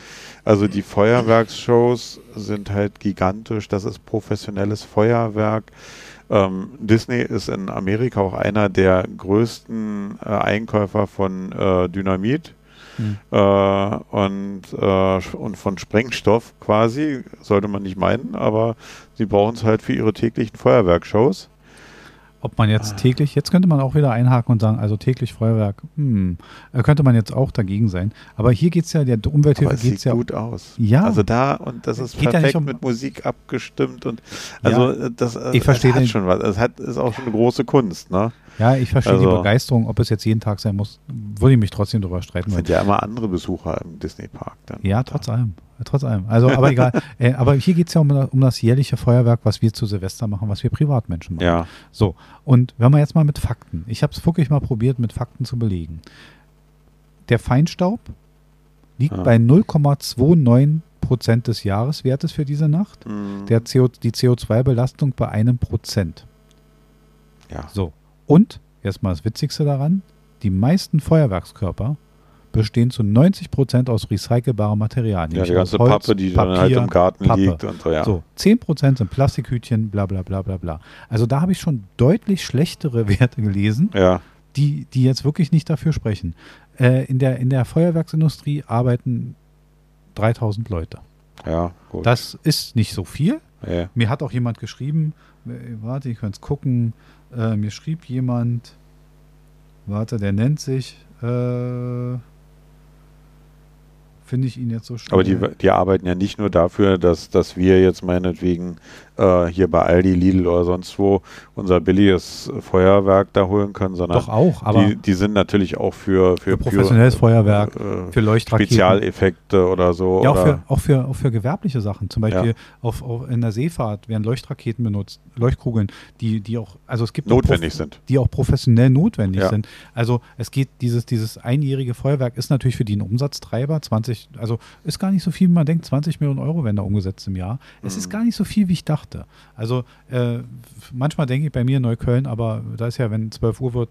also die Feuerwerksshows sind halt gigantisch. Das ist professionelles Feuerwerk. Ähm, Disney ist in Amerika auch einer der größten äh, Einkäufer von äh, Dynamit Hm. äh, und, äh, und von Sprengstoff quasi, sollte man nicht meinen, aber sie brauchen es halt für ihre täglichen Feuerwerkshows. Ob man jetzt täglich, jetzt könnte man auch wieder einhaken und sagen, also täglich Feuerwerk, hm, äh, könnte man jetzt auch dagegen sein. Aber hier geht es ja, der Umwelthilfe geht es ja. gut aus. Ja. Also da, und das ist Geht ja perfekt nicht um- mit Musik abgestimmt und also äh, das, äh, ich verstehe es hat den- schon was. Es hat, ist auch schon eine große Kunst, ne? Ja, ich verstehe die Also- Begeisterung, ob es jetzt jeden Tag sein muss, würde ich mich trotzdem drüber streiten. Es sind ja immer andere Besucher im Disney-Park dann. Ja, trotz allem. Trotz allem. Also, aber egal. Äh, aber hier geht es ja um, um das jährliche Feuerwerk, was wir zu Silvester machen, was wir Privatmenschen machen. Ja, So, und wenn wir jetzt mal mit Fakten, ich habe es wirklich mal probiert, mit Fakten zu belegen. Der Feinstaub liegt Ah. bei 0,29 Prozent des Jahreswertes für diese Nacht. mm, Der CO, die CO2-Belastung bei einem Prozent. ja. So, und, jetzt mal das Witzigste daran, die meisten Feuerwerkskörper bestehen zu 90 Prozent aus recycelbarem Material. ja, die ganze Holz, Pappe, die dann halt Papier, im Garten Pappe. liegt und so, ja. So, 10% sind Plastikhütchen, bla bla bla bla bla. Also da habe ich schon deutlich schlechtere Werte gelesen, Ja, die, die jetzt wirklich nicht dafür sprechen. Äh, in, der, in der Feuerwerksindustrie arbeiten 3000 Leute. ja, gut. Das ist nicht so viel. ja. Mir hat auch jemand geschrieben, äh, warte, ich könnte es gucken, äh, mir schrieb jemand, warte, der nennt sich, äh, finde ich ihn jetzt so schnell. Aber die, die arbeiten ja nicht nur dafür, dass, dass wir jetzt meinetwegen äh, hier bei Aldi, Lidl oder sonst wo unser billiges Feuerwerk da holen können, sondern Doch auch, aber die, die sind natürlich auch für, für, für professionelles Feuerwerk, äh, für Leuchtraketen. Spezialeffekte oder so. Ja, auch oder, für, auch, für, auch für gewerbliche Sachen. Zum Beispiel Ja. auf, auf, in der Seefahrt werden Leuchtraketen benutzt, Leuchtkugeln, die, die auch, also es gibt notwendig sind. die auch professionell notwendig Ja. sind. Also es geht, dieses, dieses einjährige Feuerwerk ist natürlich für die ein Umsatztreiber, 20, also ist gar nicht so viel, wie man denkt, 20 Millionen Euro werden da umgesetzt im Jahr. Es ist Mhm. gar nicht so viel, wie ich dachte. Also äh, manchmal denke ich bei mir in Neukölln, aber da ist ja, wenn 12 Uhr wird,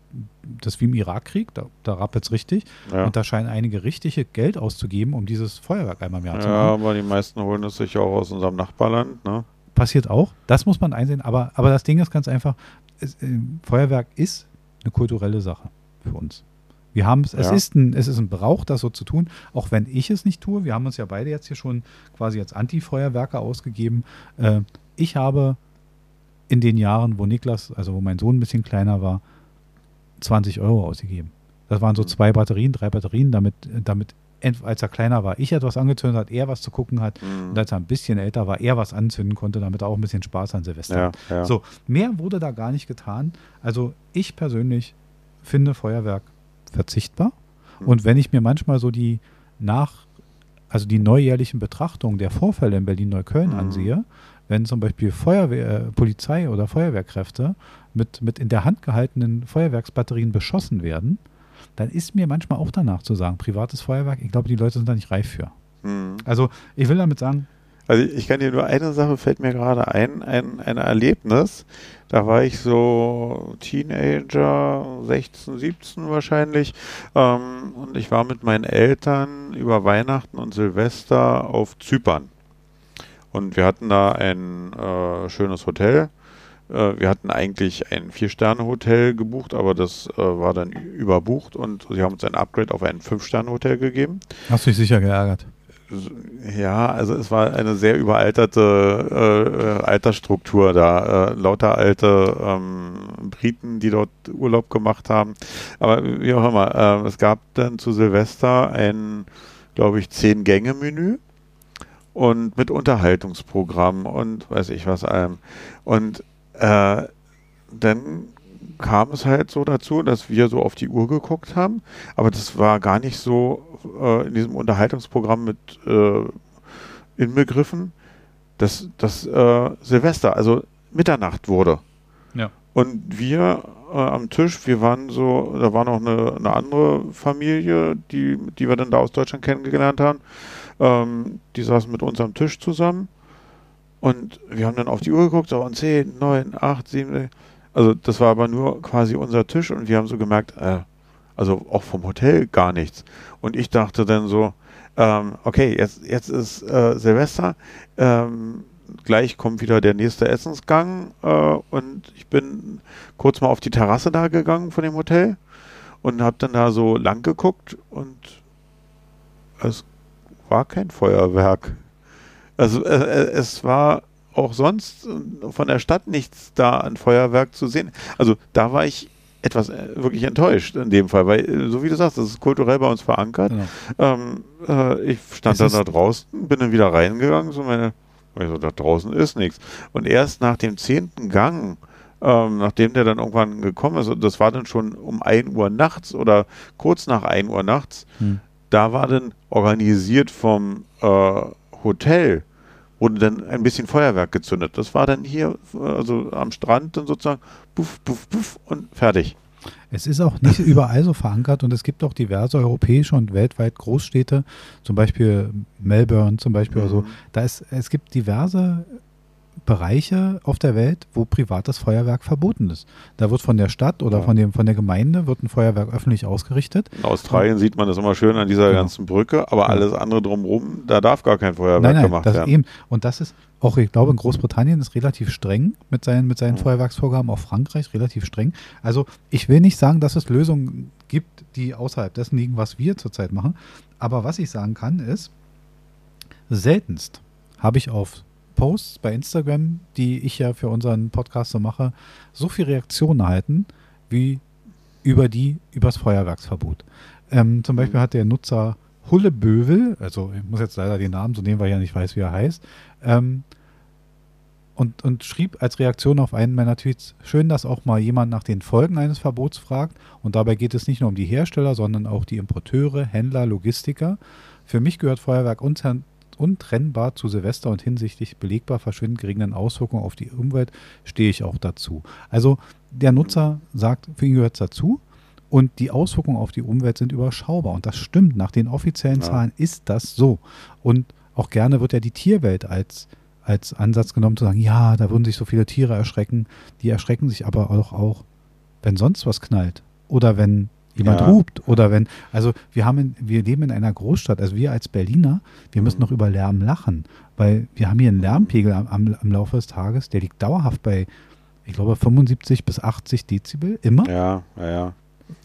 das wie im Irakkrieg, da, da rappelt es richtig. Ja. Und da scheinen einige richtige Geld auszugeben, um dieses Feuerwerk einmal im Jahr zu ja, machen. aber die meisten holen es sich auch aus unserem Nachbarland. Ne? Passiert auch. Das muss man einsehen. Aber, aber das Ding ist ganz einfach, es, äh, Feuerwerk ist eine kulturelle Sache für uns. Wir haben es, es Ja. ist ein, es ist ein Brauch, das so zu tun, auch wenn ich es nicht tue. Wir haben uns ja beide jetzt hier schon quasi als Anti-Feuerwerker ausgegeben. Äh, ich habe in den Jahren, wo Niklas, also wo mein Sohn ein bisschen kleiner war, 20 Euro ausgegeben. Das waren so Mhm. zwei Batterien, drei Batterien, damit, damit als er kleiner war, ich etwas angezündet hat, er was zu gucken hat. Mhm. Und als er ein bisschen älter war, er was anzünden konnte, damit er auch ein bisschen Spaß an Silvester Ja, hat. ja. So, mehr wurde da gar nicht getan. Also ich persönlich finde Feuerwerk verzichtbar. Hm. Und wenn ich mir manchmal so die nach, also die neujährlichen Betrachtungen der Vorfälle in Berlin-Neukölln Mhm. ansehe, wenn zum Beispiel Feuerwehr, äh, Polizei oder Feuerwehrkräfte mit, mit in der Hand gehaltenen Feuerwerksbatterien beschossen werden, dann ist mir manchmal auch danach zu sagen, privates Feuerwerk, ich glaube, die Leute sind da nicht reif für. Mhm. Also ich will damit sagen, Also ich kann dir nur eine Sache fällt mir gerade ein, ein, ein Erlebnis. Da war ich so Teenager, 16, 17 wahrscheinlich. Ähm, und ich war mit meinen Eltern über Weihnachten und Silvester auf Zypern. Und wir hatten da ein äh, schönes Hotel. Äh, wir hatten eigentlich ein Vier-Sterne-Hotel gebucht, aber das äh, war dann überbucht und sie haben uns ein Upgrade auf ein Fünf-Sterne-Hotel gegeben. Hast du dich sicher geärgert? Ja, also es war eine sehr überalterte äh, Altersstruktur da. Äh, lauter alte ähm, Briten, die dort Urlaub gemacht haben. Aber wie auch immer, äh, es gab dann zu Silvester ein, glaube ich, Zehn-Gänge-Menü und mit Unterhaltungsprogramm und weiß ich was allem. Und äh, dann kam es halt so dazu, dass wir so auf die Uhr geguckt haben, aber das war gar nicht so äh, in diesem Unterhaltungsprogramm mit äh, inbegriffen, dass das äh, Silvester, also Mitternacht wurde. Ja. Und wir äh, am Tisch, wir waren so, da war noch eine, eine, andere Familie, die, die wir dann da aus Deutschland kennengelernt haben. Ähm, die saßen mit uns am Tisch zusammen und wir haben dann auf die Uhr geguckt, so und 10, 9, 8, 7, also das war aber nur quasi unser Tisch und wir haben so gemerkt, äh, also auch vom Hotel gar nichts. Und ich dachte dann so, ähm, okay, jetzt, jetzt ist äh, Silvester, ähm, gleich kommt wieder der nächste Essensgang äh, und ich bin kurz mal auf die Terrasse da gegangen von dem Hotel und habe dann da so lang geguckt und es war kein Feuerwerk. Also äh, äh es war auch sonst von der Stadt nichts da an Feuerwerk zu sehen. Also da war ich etwas äh, wirklich enttäuscht in dem Fall, weil, äh, so wie du sagst, das ist kulturell bei uns verankert. Genau. Ähm, äh, ich stand es dann da draußen, bin dann wieder reingegangen, so meine, also da draußen ist nichts. Und erst nach dem zehnten Gang, ähm, nachdem der dann irgendwann gekommen ist, das war dann schon um 1 Uhr nachts oder kurz nach 1 Uhr nachts, hm. Da war dann organisiert vom äh, Hotel wurde dann ein bisschen Feuerwerk gezündet. Das war dann hier, also am Strand dann sozusagen, puff, puff, puff und fertig. Es ist auch nicht überall so verankert und es gibt auch diverse europäische und weltweit Großstädte, zum Beispiel Melbourne zum Beispiel mhm. oder so. Da ist, es gibt diverse Bereiche auf der Welt, wo privates Feuerwerk verboten ist. Da wird von der Stadt oder ja. von, dem, von der Gemeinde wird ein Feuerwerk öffentlich ausgerichtet. In Australien und, sieht man das immer schön an dieser genau. ganzen Brücke, aber alles andere drumherum, da darf gar kein Feuerwerk nein, nein, gemacht das werden. Eben. Und das ist auch, ich glaube, in Großbritannien ist relativ streng mit seinen, mit seinen ja. Feuerwerksvorgaben, auch Frankreich relativ streng. Also ich will nicht sagen, dass es Lösungen gibt, die außerhalb dessen liegen, was wir zurzeit machen. Aber was ich sagen kann, ist, seltenst habe ich auf Posts bei Instagram, die ich ja für unseren Podcast so mache, so viel Reaktionen erhalten, wie über die, übers Feuerwerksverbot. Ähm, zum Beispiel hat der Nutzer Hullebövel, also ich muss jetzt leider den Namen so nehmen, weil ich ja nicht weiß, wie er heißt, ähm, und, und schrieb als Reaktion auf einen meiner Tweets, schön, dass auch mal jemand nach den Folgen eines Verbots fragt. Und dabei geht es nicht nur um die Hersteller, sondern auch die Importeure, Händler, Logistiker. Für mich gehört Feuerwerk untrennbar zu Silvester und hinsichtlich belegbar verschwindend geringen Auswirkungen auf die Umwelt stehe ich auch dazu. Also der Nutzer sagt, für ihn gehört es dazu. Und die Auswirkungen auf die Umwelt sind überschaubar. Und das stimmt. Nach den offiziellen ja. Zahlen ist das so. Und auch gerne wird ja die Tierwelt als, als Ansatz genommen, zu sagen, ja, da würden sich so viele Tiere erschrecken. Die erschrecken sich aber auch, auch wenn sonst was knallt. Oder wenn jemand ja. hupt oder wenn, also wir haben, wir leben in einer Großstadt, also wir als Berliner, wir müssen mhm. noch über Lärm lachen, weil wir haben hier einen Lärmpegel am, am, am Laufe des Tages, der liegt dauerhaft bei, ich glaube, 75 bis 80 Dezibel, immer. Ja, ja, ja.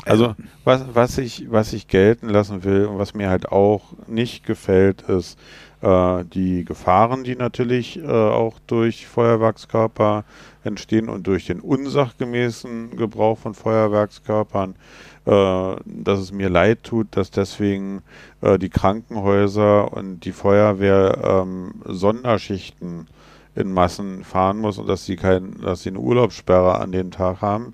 Also was, was, ich, was ich gelten lassen will und was mir halt auch nicht gefällt, ist die Gefahren, die natürlich äh, auch durch Feuerwerkskörper entstehen und durch den unsachgemäßen Gebrauch von Feuerwerkskörpern äh, dass es mir leid tut, dass deswegen äh, die Krankenhäuser und die Feuerwehr ähm, Sonderschichten in Massen fahren muss und dass sie kein, dass sie eine Urlaubssperre an den Tag haben,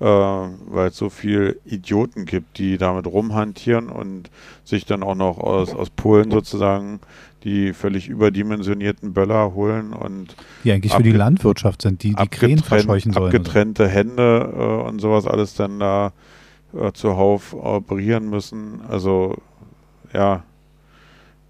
äh, weil es so viel Idioten gibt, die damit rumhantieren und sich dann auch noch aus, aus Polen sozusagen die völlig überdimensionierten Böller holen und die eigentlich für die Landwirtschaft sind, die die Krähen verscheuchen sollen. Abgetrennte Hände äh, und sowas alles dann da äh, zuhauf operieren müssen. Also ja,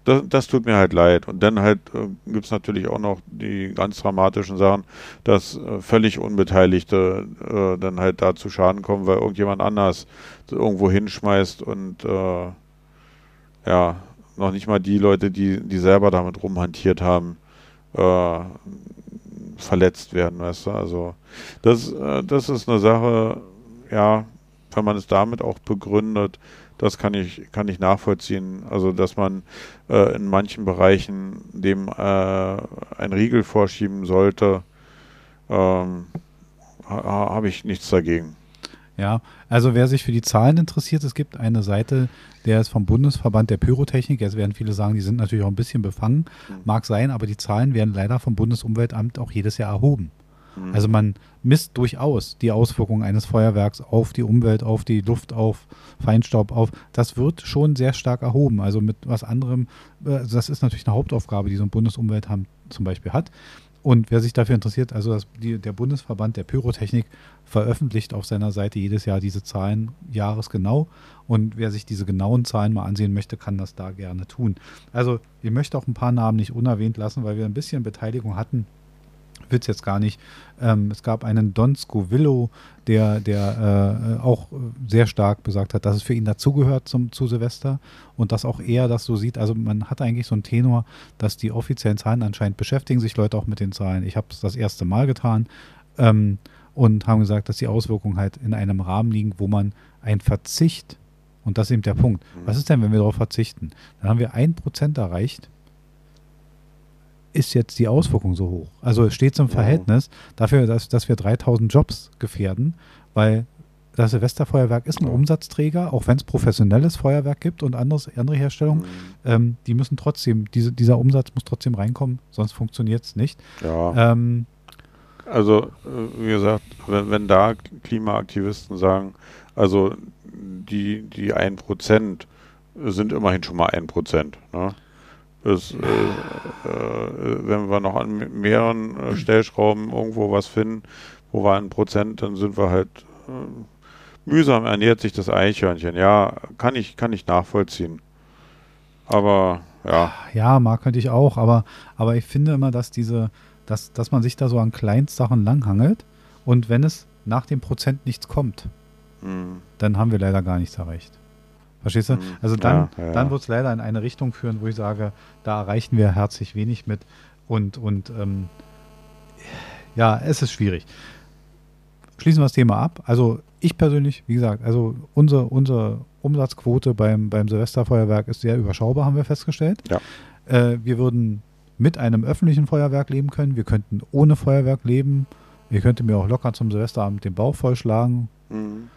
das, das tut mir halt leid. Und dann halt äh, gibt es natürlich auch noch die ganz dramatischen Sachen, dass äh, völlig Unbeteiligte äh, dann halt da zu Schaden kommen, weil irgendjemand anders irgendwo hinschmeißt und äh, ja, noch nicht mal die Leute, die, die selber damit rumhantiert haben, äh, verletzt werden, weißt du? Also das, äh, das ist eine Sache, ja, wenn man es damit auch begründet, das kann ich, kann ich nachvollziehen. Also, dass man äh, in manchen Bereichen dem äh, ein Riegel vorschieben sollte, ähm, ha, habe ich nichts dagegen. Ja, also wer sich für die Zahlen interessiert, es gibt eine Seite, der ist vom Bundesverband der Pyrotechnik. Jetzt werden viele sagen, die sind natürlich auch ein bisschen befangen. Mhm. Mag sein, aber die Zahlen werden leider vom Bundesumweltamt auch jedes Jahr erhoben. Mhm. Also man misst durchaus die Auswirkungen eines Feuerwerks auf die Umwelt, auf die Luft, auf Feinstaub, auf. Das wird schon sehr stark erhoben. Also mit was anderem, äh, das ist natürlich eine Hauptaufgabe, die so ein Bundesumweltamt zum Beispiel hat. Und wer sich dafür interessiert, also das, die, der Bundesverband der Pyrotechnik veröffentlicht auf seiner Seite jedes Jahr diese Zahlen jahresgenau. Und wer sich diese genauen Zahlen mal ansehen möchte, kann das da gerne tun. Also ich möchte auch ein paar Namen nicht unerwähnt lassen, weil wir ein bisschen Beteiligung hatten will es jetzt gar nicht. Ähm, es gab einen Don Scovillo, der, der äh, auch sehr stark besagt hat, dass es für ihn dazugehört zum, zu Silvester und dass auch er das so sieht. Also man hat eigentlich so einen Tenor, dass die offiziellen Zahlen anscheinend beschäftigen sich Leute auch mit den Zahlen. Ich habe es das erste Mal getan ähm, und haben gesagt, dass die Auswirkungen halt in einem Rahmen liegen, wo man ein Verzicht, und das ist eben der Punkt, mhm. was ist denn, wenn wir darauf verzichten? Dann haben wir ein Prozent erreicht ist jetzt die Auswirkung so hoch? Also es steht zum Verhältnis dafür, dass, dass wir 3000 Jobs gefährden, weil das Silvesterfeuerwerk ist ein ja. Umsatzträger, auch wenn es professionelles Feuerwerk gibt und anderes, andere Herstellungen, mhm. ähm, die müssen trotzdem, diese, dieser Umsatz muss trotzdem reinkommen, sonst funktioniert es nicht. Ja. Ähm, also, äh, wie gesagt, wenn, wenn da Klimaaktivisten sagen, also die, die 1% sind immerhin schon mal 1%. Ne? Ist, äh, äh, wenn wir noch an mehreren äh, Stellschrauben irgendwo was finden, wo wir ein Prozent, dann sind wir halt äh, mühsam ernährt sich das Eichhörnchen. Ja, kann ich, kann ich nachvollziehen. Aber ja. Ja, mag könnte ich auch, aber, aber ich finde immer, dass diese, dass, dass man sich da so an Kleinstsachen langhangelt und wenn es nach dem Prozent nichts kommt, mhm. dann haben wir leider gar nichts erreicht. Verstehst du? Mhm. Also dann, ja, ja. dann wird es leider in eine Richtung führen, wo ich sage, da erreichen wir herzlich wenig mit. Und, und ähm, ja, es ist schwierig. Schließen wir das Thema ab. Also ich persönlich, wie gesagt, also unsere, unsere Umsatzquote beim, beim Silvesterfeuerwerk ist sehr überschaubar, haben wir festgestellt. Ja. Äh, wir würden mit einem öffentlichen Feuerwerk leben können. Wir könnten ohne Feuerwerk leben. Ihr könntet mir auch locker zum Silvesterabend den Bauch vollschlagen. Mhm.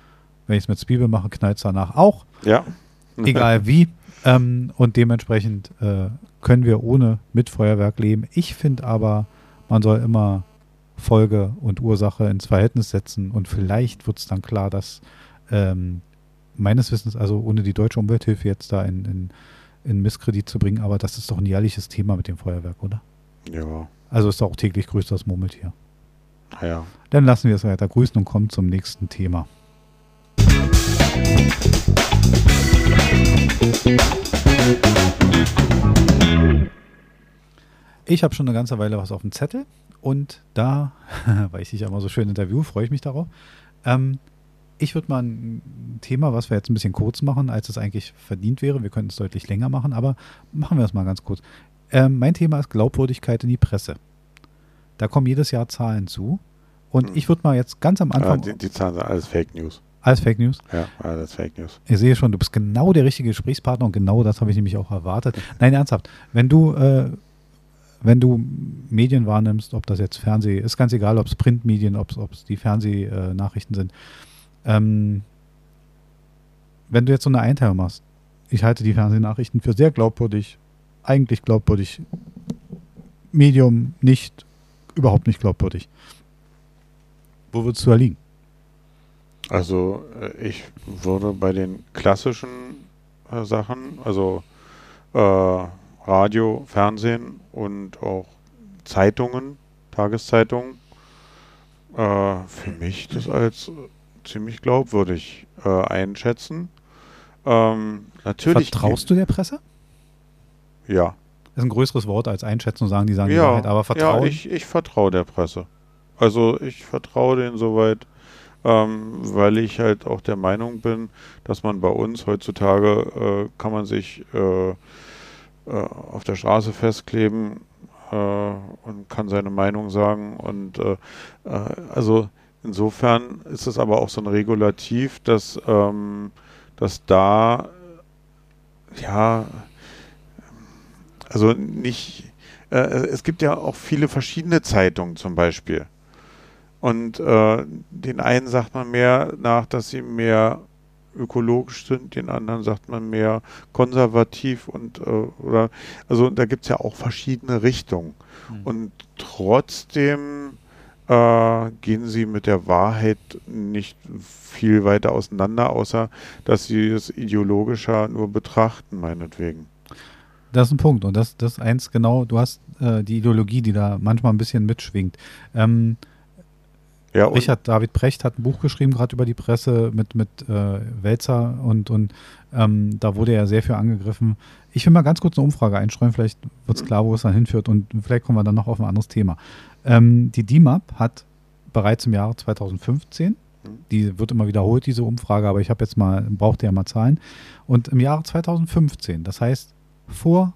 Wenn ich es mit Zwiebel mache, knallt es danach auch. Ja. Egal wie. Ähm, und dementsprechend äh, können wir ohne mit Feuerwerk leben. Ich finde aber, man soll immer Folge und Ursache ins Verhältnis setzen und vielleicht wird es dann klar, dass ähm, meines Wissens, also ohne die deutsche Umwelthilfe jetzt da in, in, in Misskredit zu bringen, aber das ist doch ein jährliches Thema mit dem Feuerwerk, oder? Ja. Also ist auch täglich grüßt das Murmeltier. Ja. Dann lassen wir es weiter grüßen und kommen zum nächsten Thema. Ich habe schon eine ganze Weile was auf dem Zettel und da, weil ich dich ja immer so schön interview, freue ich mich darauf. Ähm, ich würde mal ein Thema, was wir jetzt ein bisschen kurz machen, als es eigentlich verdient wäre. Wir könnten es deutlich länger machen, aber machen wir es mal ganz kurz. Ähm, mein Thema ist Glaubwürdigkeit in die Presse. Da kommen jedes Jahr Zahlen zu. Und hm. ich würde mal jetzt ganz am Anfang. Ja, die, die Zahlen sind alles Fake News. Alles Fake News? Ja, alles Fake News. Ich sehe schon, du bist genau der richtige Gesprächspartner und genau das habe ich nämlich auch erwartet. Nein, ernsthaft. Wenn du, äh, wenn du Medien wahrnimmst, ob das jetzt Fernseh, ist ganz egal, ob es Printmedien, ob es die Fernsehnachrichten sind. Ähm, wenn du jetzt so eine Einteilung machst, ich halte die Fernsehnachrichten für sehr glaubwürdig, eigentlich glaubwürdig, Medium nicht, überhaupt nicht glaubwürdig. Wo würdest du da liegen? Also äh, ich würde bei den klassischen äh, Sachen, also äh, Radio, Fernsehen und auch Zeitungen, Tageszeitungen, äh, für mich das als ziemlich glaubwürdig äh, einschätzen. Ähm, natürlich Vertraust du der Presse? Ja. Das ist ein größeres Wort als einschätzen und sagen, die sagen die Ja, Wahrheit, aber vertrauen. ja ich, ich vertraue der Presse. Also ich vertraue denen soweit, ähm, weil ich halt auch der Meinung bin, dass man bei uns heutzutage äh, kann man sich äh, äh, auf der Straße festkleben äh, und kann seine Meinung sagen und äh, also insofern ist es aber auch so ein Regulativ, dass ähm, dass da ja also nicht es gibt ja auch viele verschiedene Zeitungen zum Beispiel. Und äh, den einen sagt man mehr nach, dass sie mehr ökologisch sind, den anderen sagt man mehr konservativ und äh, oder also da gibt es ja auch verschiedene Richtungen. Mhm. Und trotzdem äh, gehen sie mit der Wahrheit nicht viel weiter auseinander, außer dass sie es ideologischer nur betrachten, meinetwegen. Das ist ein Punkt. Und das, das ist eins genau, du hast äh, die Ideologie, die da manchmal ein bisschen mitschwingt. Ähm, ja, Richard David Brecht hat ein Buch geschrieben, gerade über die Presse mit, mit äh, Welzer und, und ähm, da wurde er sehr viel angegriffen. Ich will mal ganz kurz eine Umfrage einstreuen, vielleicht wird es klar, wo es dann hinführt und vielleicht kommen wir dann noch auf ein anderes Thema. Ähm, die DIMAP hat bereits im Jahre 2015, die wird immer wiederholt, diese Umfrage, aber ich habe jetzt mal, brauchte ja mal Zahlen, und im Jahre 2015, das heißt vor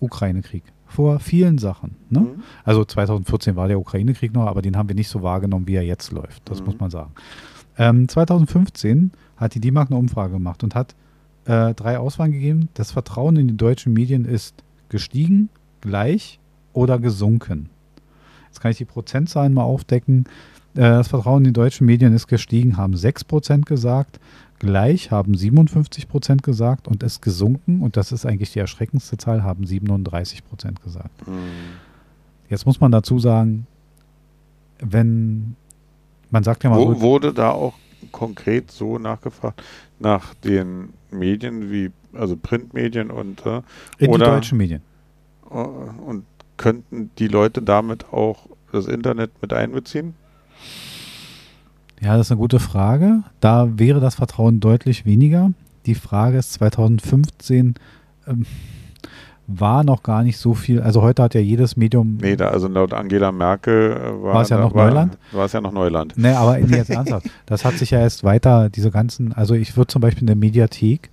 Ukraine-Krieg, vor vielen Sachen. Ne? Mhm. Also 2014 war der Ukraine-Krieg noch, aber den haben wir nicht so wahrgenommen, wie er jetzt läuft. Das mhm. muss man sagen. Ähm, 2015 hat die DIMAG eine Umfrage gemacht und hat äh, drei Auswahlen gegeben. Das Vertrauen in die deutschen Medien ist gestiegen, gleich oder gesunken. Jetzt kann ich die Prozentzahlen mal aufdecken. Äh, das Vertrauen in die deutschen Medien ist gestiegen, haben 6% gesagt gleich haben 57 Prozent gesagt und es gesunken, und das ist eigentlich die erschreckendste Zahl, haben 37 Prozent gesagt. Mhm. Jetzt muss man dazu sagen, wenn man sagt ja mal. Wo, so, wurde da auch konkret so nachgefragt nach den Medien wie, also Printmedien und äh, in oder, die deutschen Medien. Äh, und könnten die Leute damit auch das Internet mit einbeziehen? Ja, das ist eine gute Frage. Da wäre das Vertrauen deutlich weniger. Die Frage ist 2015 ähm, war noch gar nicht so viel. Also heute hat ja jedes Medium. Nee, da, also laut Angela Merkel äh, war, war es ja noch war, Neuland. War es ja noch Neuland. Nee, aber nee, jetzt ernsthaft. Das hat sich ja erst weiter, diese ganzen, also ich würde zum Beispiel in der Mediathek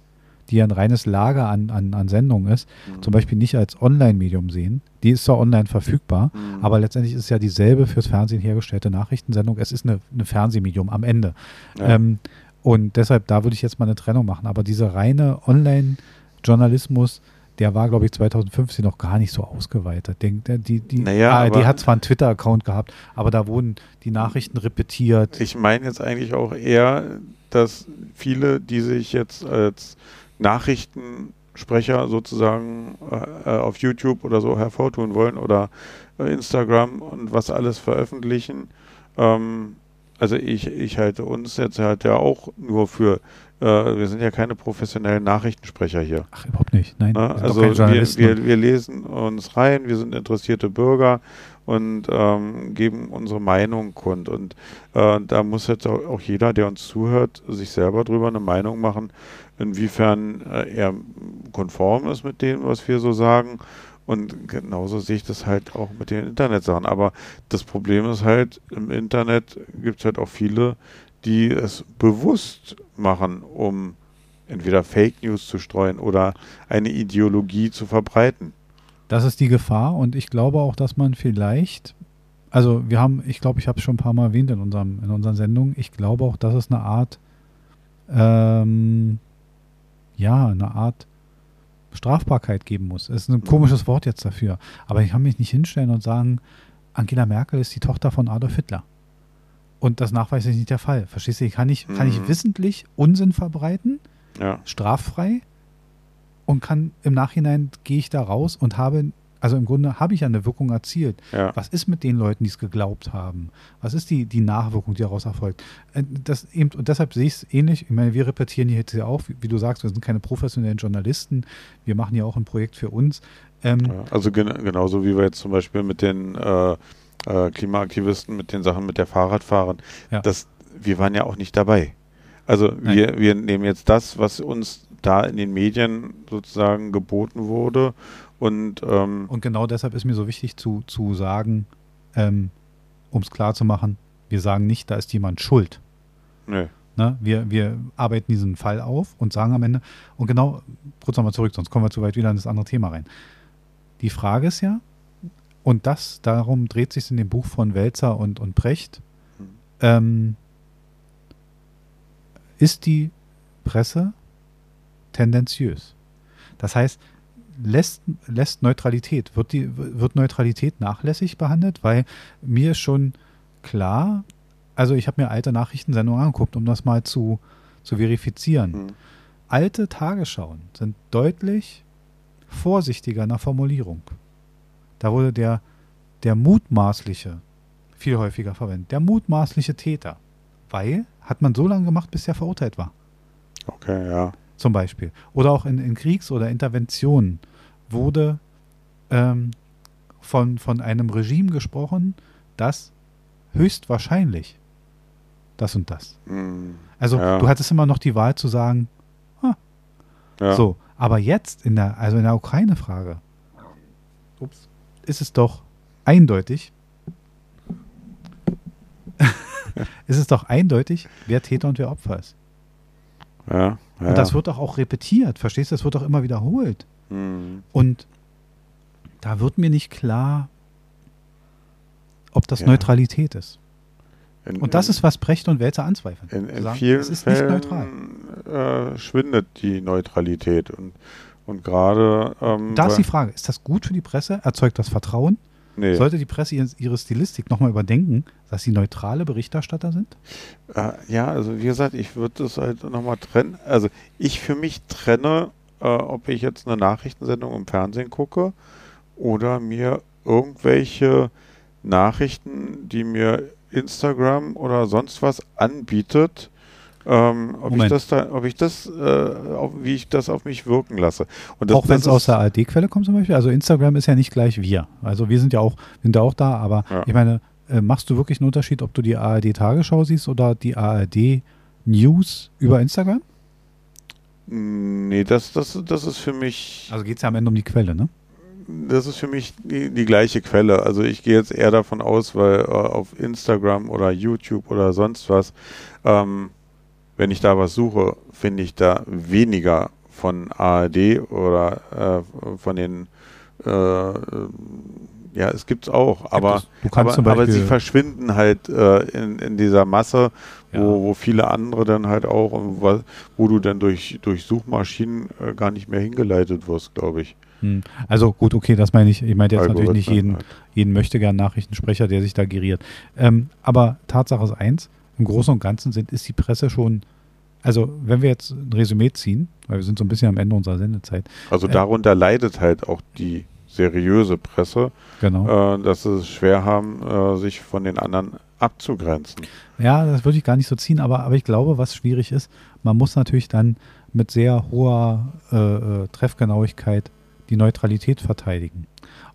die ja ein reines Lager an, an, an Sendungen ist, mhm. zum Beispiel nicht als Online-Medium sehen. Die ist zwar online verfügbar, mhm. aber letztendlich ist es ja dieselbe fürs Fernsehen hergestellte Nachrichtensendung. Es ist eine, eine Fernsehmedium am Ende. Ja. Ähm, und deshalb, da würde ich jetzt mal eine Trennung machen. Aber dieser reine Online-Journalismus, der war, glaube ich, 2015 noch gar nicht so ausgeweitet. Die, die, die naja, ARD hat zwar einen Twitter-Account gehabt, aber da wurden die Nachrichten repetiert. Ich meine jetzt eigentlich auch eher, dass viele, die sich jetzt als Nachrichtensprecher sozusagen äh, äh, auf YouTube oder so hervortun wollen oder äh, Instagram und was alles veröffentlichen. Ähm, also ich, ich halte uns jetzt halt ja auch nur für, äh, wir sind ja keine professionellen Nachrichtensprecher hier. Ach, überhaupt nicht. Nein. Ne? Also wir, wir, wir lesen uns rein, wir sind interessierte Bürger und ähm, geben unsere Meinung kund. Und äh, da muss jetzt auch, auch, jeder, der uns zuhört, sich selber drüber eine Meinung machen, inwiefern äh, er konform ist mit dem, was wir so sagen. Und genauso sehe ich das halt auch mit den Internetsachen. Aber das Problem ist halt, im Internet gibt es halt auch viele, die es bewusst machen, um entweder Fake News zu streuen oder eine Ideologie zu verbreiten. Das ist die Gefahr und ich glaube auch, dass man vielleicht, also wir haben, ich glaube, ich habe es schon ein paar Mal erwähnt in, unserem, in unseren Sendungen, ich glaube auch, dass es eine Art ähm, ja, eine Art Strafbarkeit geben muss. Das ist ein komisches Wort jetzt dafür. Aber ich kann mich nicht hinstellen und sagen, Angela Merkel ist die Tochter von Adolf Hitler. Und das nachweislich nicht der Fall. Verstehst du? Kann ich, kann ich mhm. wissentlich Unsinn verbreiten, ja. straffrei, und kann im Nachhinein gehe ich da raus und habe also im Grunde habe ich ja eine Wirkung erzielt. Ja. Was ist mit den Leuten, die es geglaubt haben? Was ist die, die Nachwirkung, die daraus erfolgt? Äh, das eben, und deshalb sehe ich es ähnlich. Ich meine, wir repetieren hier jetzt ja auch, wie, wie, du sagst, wir sind keine professionellen Journalisten. Wir machen ja auch ein Projekt für uns. Ähm, ja, also gen genauso wie wir jetzt zum Beispiel mit den äh, äh, Klimaaktivisten, mit den Sachen mit der Fahrradfahren, ja. das, wir waren ja auch nicht dabei. Also wir, wir nehmen jetzt das, was uns da in den Medien sozusagen geboten wurde Und, ähm, Und genau deshalb ist mir so wichtig zu, zu sagen, ähm, um es klar zu machen, wir sagen nicht, da ist jemand schuld. nee. Ne? Wir, wir arbeiten diesen Fall auf und sagen am Ende, und genau, kurz nochmal zurück, sonst kommen wir zu weit wieder in das andere Thema rein. Die Frage ist ja, und das, darum dreht sich in dem Buch von Welzer und, und Precht, Mhm. ähm, ist die Presse tendenziös? Das heißt, lässt, lässt Neutralität, wird, die, wird Neutralität nachlässig behandelt? Weil mir ist schon klar, also ich habe mir alte Nachrichtensendungen angeguckt, um das mal zu, zu verifizieren. Hm. Alte Tagesschauen sind deutlich vorsichtiger in der Formulierung. Da wurde der, der mutmaßliche viel häufiger verwendet. Der mutmaßliche Täter. Weil hat man so lange gemacht, bis er verurteilt war. Okay, ja. Zum Beispiel. Oder auch in, in Kriegs- oder Interventionen wurde ähm, von, von einem Regime gesprochen, das höchstwahrscheinlich das und das. Hm. Also Ja. du hattest immer noch die Wahl zu sagen, ja. so, aber jetzt in der, also in der Ukraine-Frage, ist es doch eindeutig, ist es doch eindeutig, wer Täter und wer Opfer ist. Ja, ja. Und das wird doch auch repetiert, verstehst du? Das wird doch immer wiederholt. Hm. Und da wird mir nicht klar, ob das Ja. Neutralität ist. In, Und das in, ist, was Brecht und Welzer anzweifeln. in, in Sagen, vielen es ist nicht Fällen neutral. äh, schwindet die Neutralität. Und, und gerade. Ähm, Da ist die Frage, ist das gut für die Presse? Erzeugt das Vertrauen? Nee. Sollte die Presse ihre, Stilistik nochmal überdenken, dass sie neutrale Berichterstatter sind? Äh, ja, also wie gesagt, ich würde das halt nochmal trennen. Also ich für mich trenne, äh, ob ich jetzt eine Nachrichtensendung im Fernsehen gucke oder mir irgendwelche Nachrichten, die mir Instagram oder sonst was anbietet, ähm, ob ich das da, ob ich das, äh, auf, wie ich das auf mich wirken lasse. Und das, auch wenn es aus der ARD-Quelle kommt zum Beispiel. Also Instagram ist ja nicht gleich wir. Also wir sind ja auch, sind ja auch da, aber Ja. ich meine, äh, machst du wirklich einen Unterschied, ob du die ARD-Tagesschau siehst oder die ARD-News über Instagram? Nee, das, das, das ist für mich. Also geht es ja am Ende um die Quelle, ne? Das ist für mich die, die gleiche Quelle. Also ich gehe jetzt eher davon aus, weil äh, auf Instagram oder YouTube oder sonst was, ähm, wenn ich da was suche, finde ich da weniger von ARD oder äh, von den äh, ja, es gibt's auch, aber, es. Du kannst aber, aber sie verschwinden halt äh, in, in dieser Masse, Ja. wo, wo viele andere dann halt auch, wo, wo du dann durch, durch Suchmaschinen äh, gar nicht mehr hingeleitet wirst, glaube ich. Hm. Also gut, okay, das meine ich. Ich meine jetzt natürlich nicht jeden, jeden möchte gern Nachrichtensprecher, der sich da geriert. Ähm, aber Tatsache ist eins, im Großen und Ganzen sind, ist die Presse schon, also wenn wir jetzt ein Resümee ziehen, weil wir sind so ein bisschen am Ende unserer Sendezeit, Also Äh, darunter leidet halt auch die seriöse Presse, genau. äh, dass sie es schwer haben, äh, sich von den anderen abzugrenzen. Ja, das würde ich gar nicht so ziehen, aber, aber ich glaube, was schwierig ist, man muss natürlich dann mit sehr hoher äh, äh, Treffgenauigkeit die Neutralität verteidigen.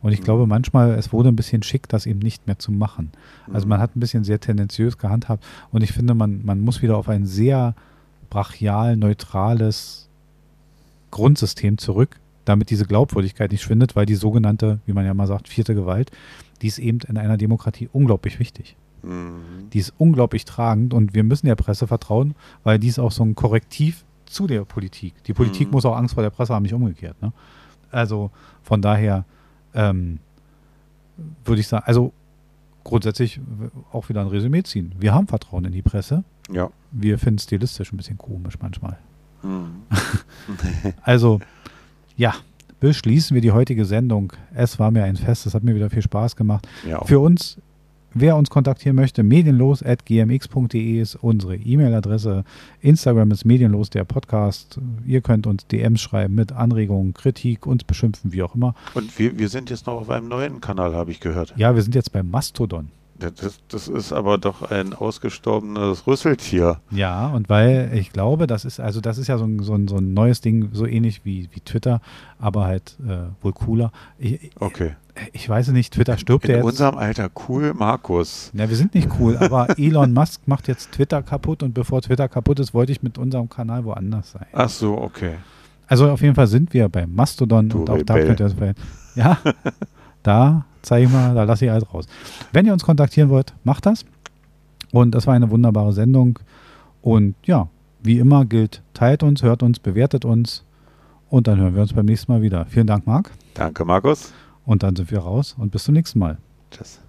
Und ich Mhm. glaube manchmal, es wurde ein bisschen schick, das eben nicht mehr zu machen. Also man hat ein bisschen sehr tendenziös gehandhabt und ich finde, man, man muss wieder auf ein sehr brachial neutrales Grundsystem zurück, damit diese Glaubwürdigkeit nicht schwindet, weil die sogenannte, wie man ja mal sagt, vierte Gewalt, die ist eben in einer Demokratie unglaublich wichtig. Mhm. Die ist unglaublich tragend und wir müssen der Presse vertrauen, weil die ist auch so ein Korrektiv zu der Politik. Die Politik Mhm. muss auch Angst vor der Presse haben, nicht umgekehrt. Ne? Also von daher ähm, würde ich sagen, also grundsätzlich auch wieder ein Resümee ziehen. Wir haben Vertrauen in die Presse. Ja. Wir finden es stilistisch ein bisschen komisch manchmal. Mhm. Also, ja, beschließen wir die heutige Sendung. Es war mir ein Fest, es hat mir wieder viel Spaß gemacht. ja. Für uns, wer uns kontaktieren möchte, medienlos.gmx.de ist unsere E-Mail-Adresse. Instagram ist medienlos der Podcast. Ihr könnt uns DMs schreiben mit Anregungen, Kritik, uns beschimpfen, wie auch immer. Und wir, wir sind jetzt noch auf einem neuen Kanal, habe ich gehört. Ja, wir sind jetzt bei Mastodon. Das, das, das ist aber doch ein ausgestorbenes Rüsseltier. Ja, und weil ich glaube, das ist, also das ist ja so ein, so ein, so ein neues Ding, so ähnlich wie, wie Twitter, aber halt äh, wohl cooler. Ich, Okay. ich weiß nicht, Twitter stirbt ja In jetzt. unserem Alter, cool, Markus. Ja, wir sind nicht cool, aber Elon Musk macht jetzt Twitter kaputt und bevor Twitter kaputt ist, wollte ich mit unserem Kanal woanders sein. Ach so, okay. Also auf jeden Fall sind wir bei Mastodon Du und auch da Rebell. könnt ihr es bei. Ja, da zeige ich mal, da lasse ich alles raus. Wenn ihr uns kontaktieren wollt, macht das. Und das war eine wunderbare Sendung. Und ja, wie immer gilt, teilt uns, hört uns, bewertet uns. Und dann hören wir uns beim nächsten Mal wieder. Vielen Dank, Marc. Danke, Markus. Und dann sind wir raus und bis zum nächsten Mal. Tschüss.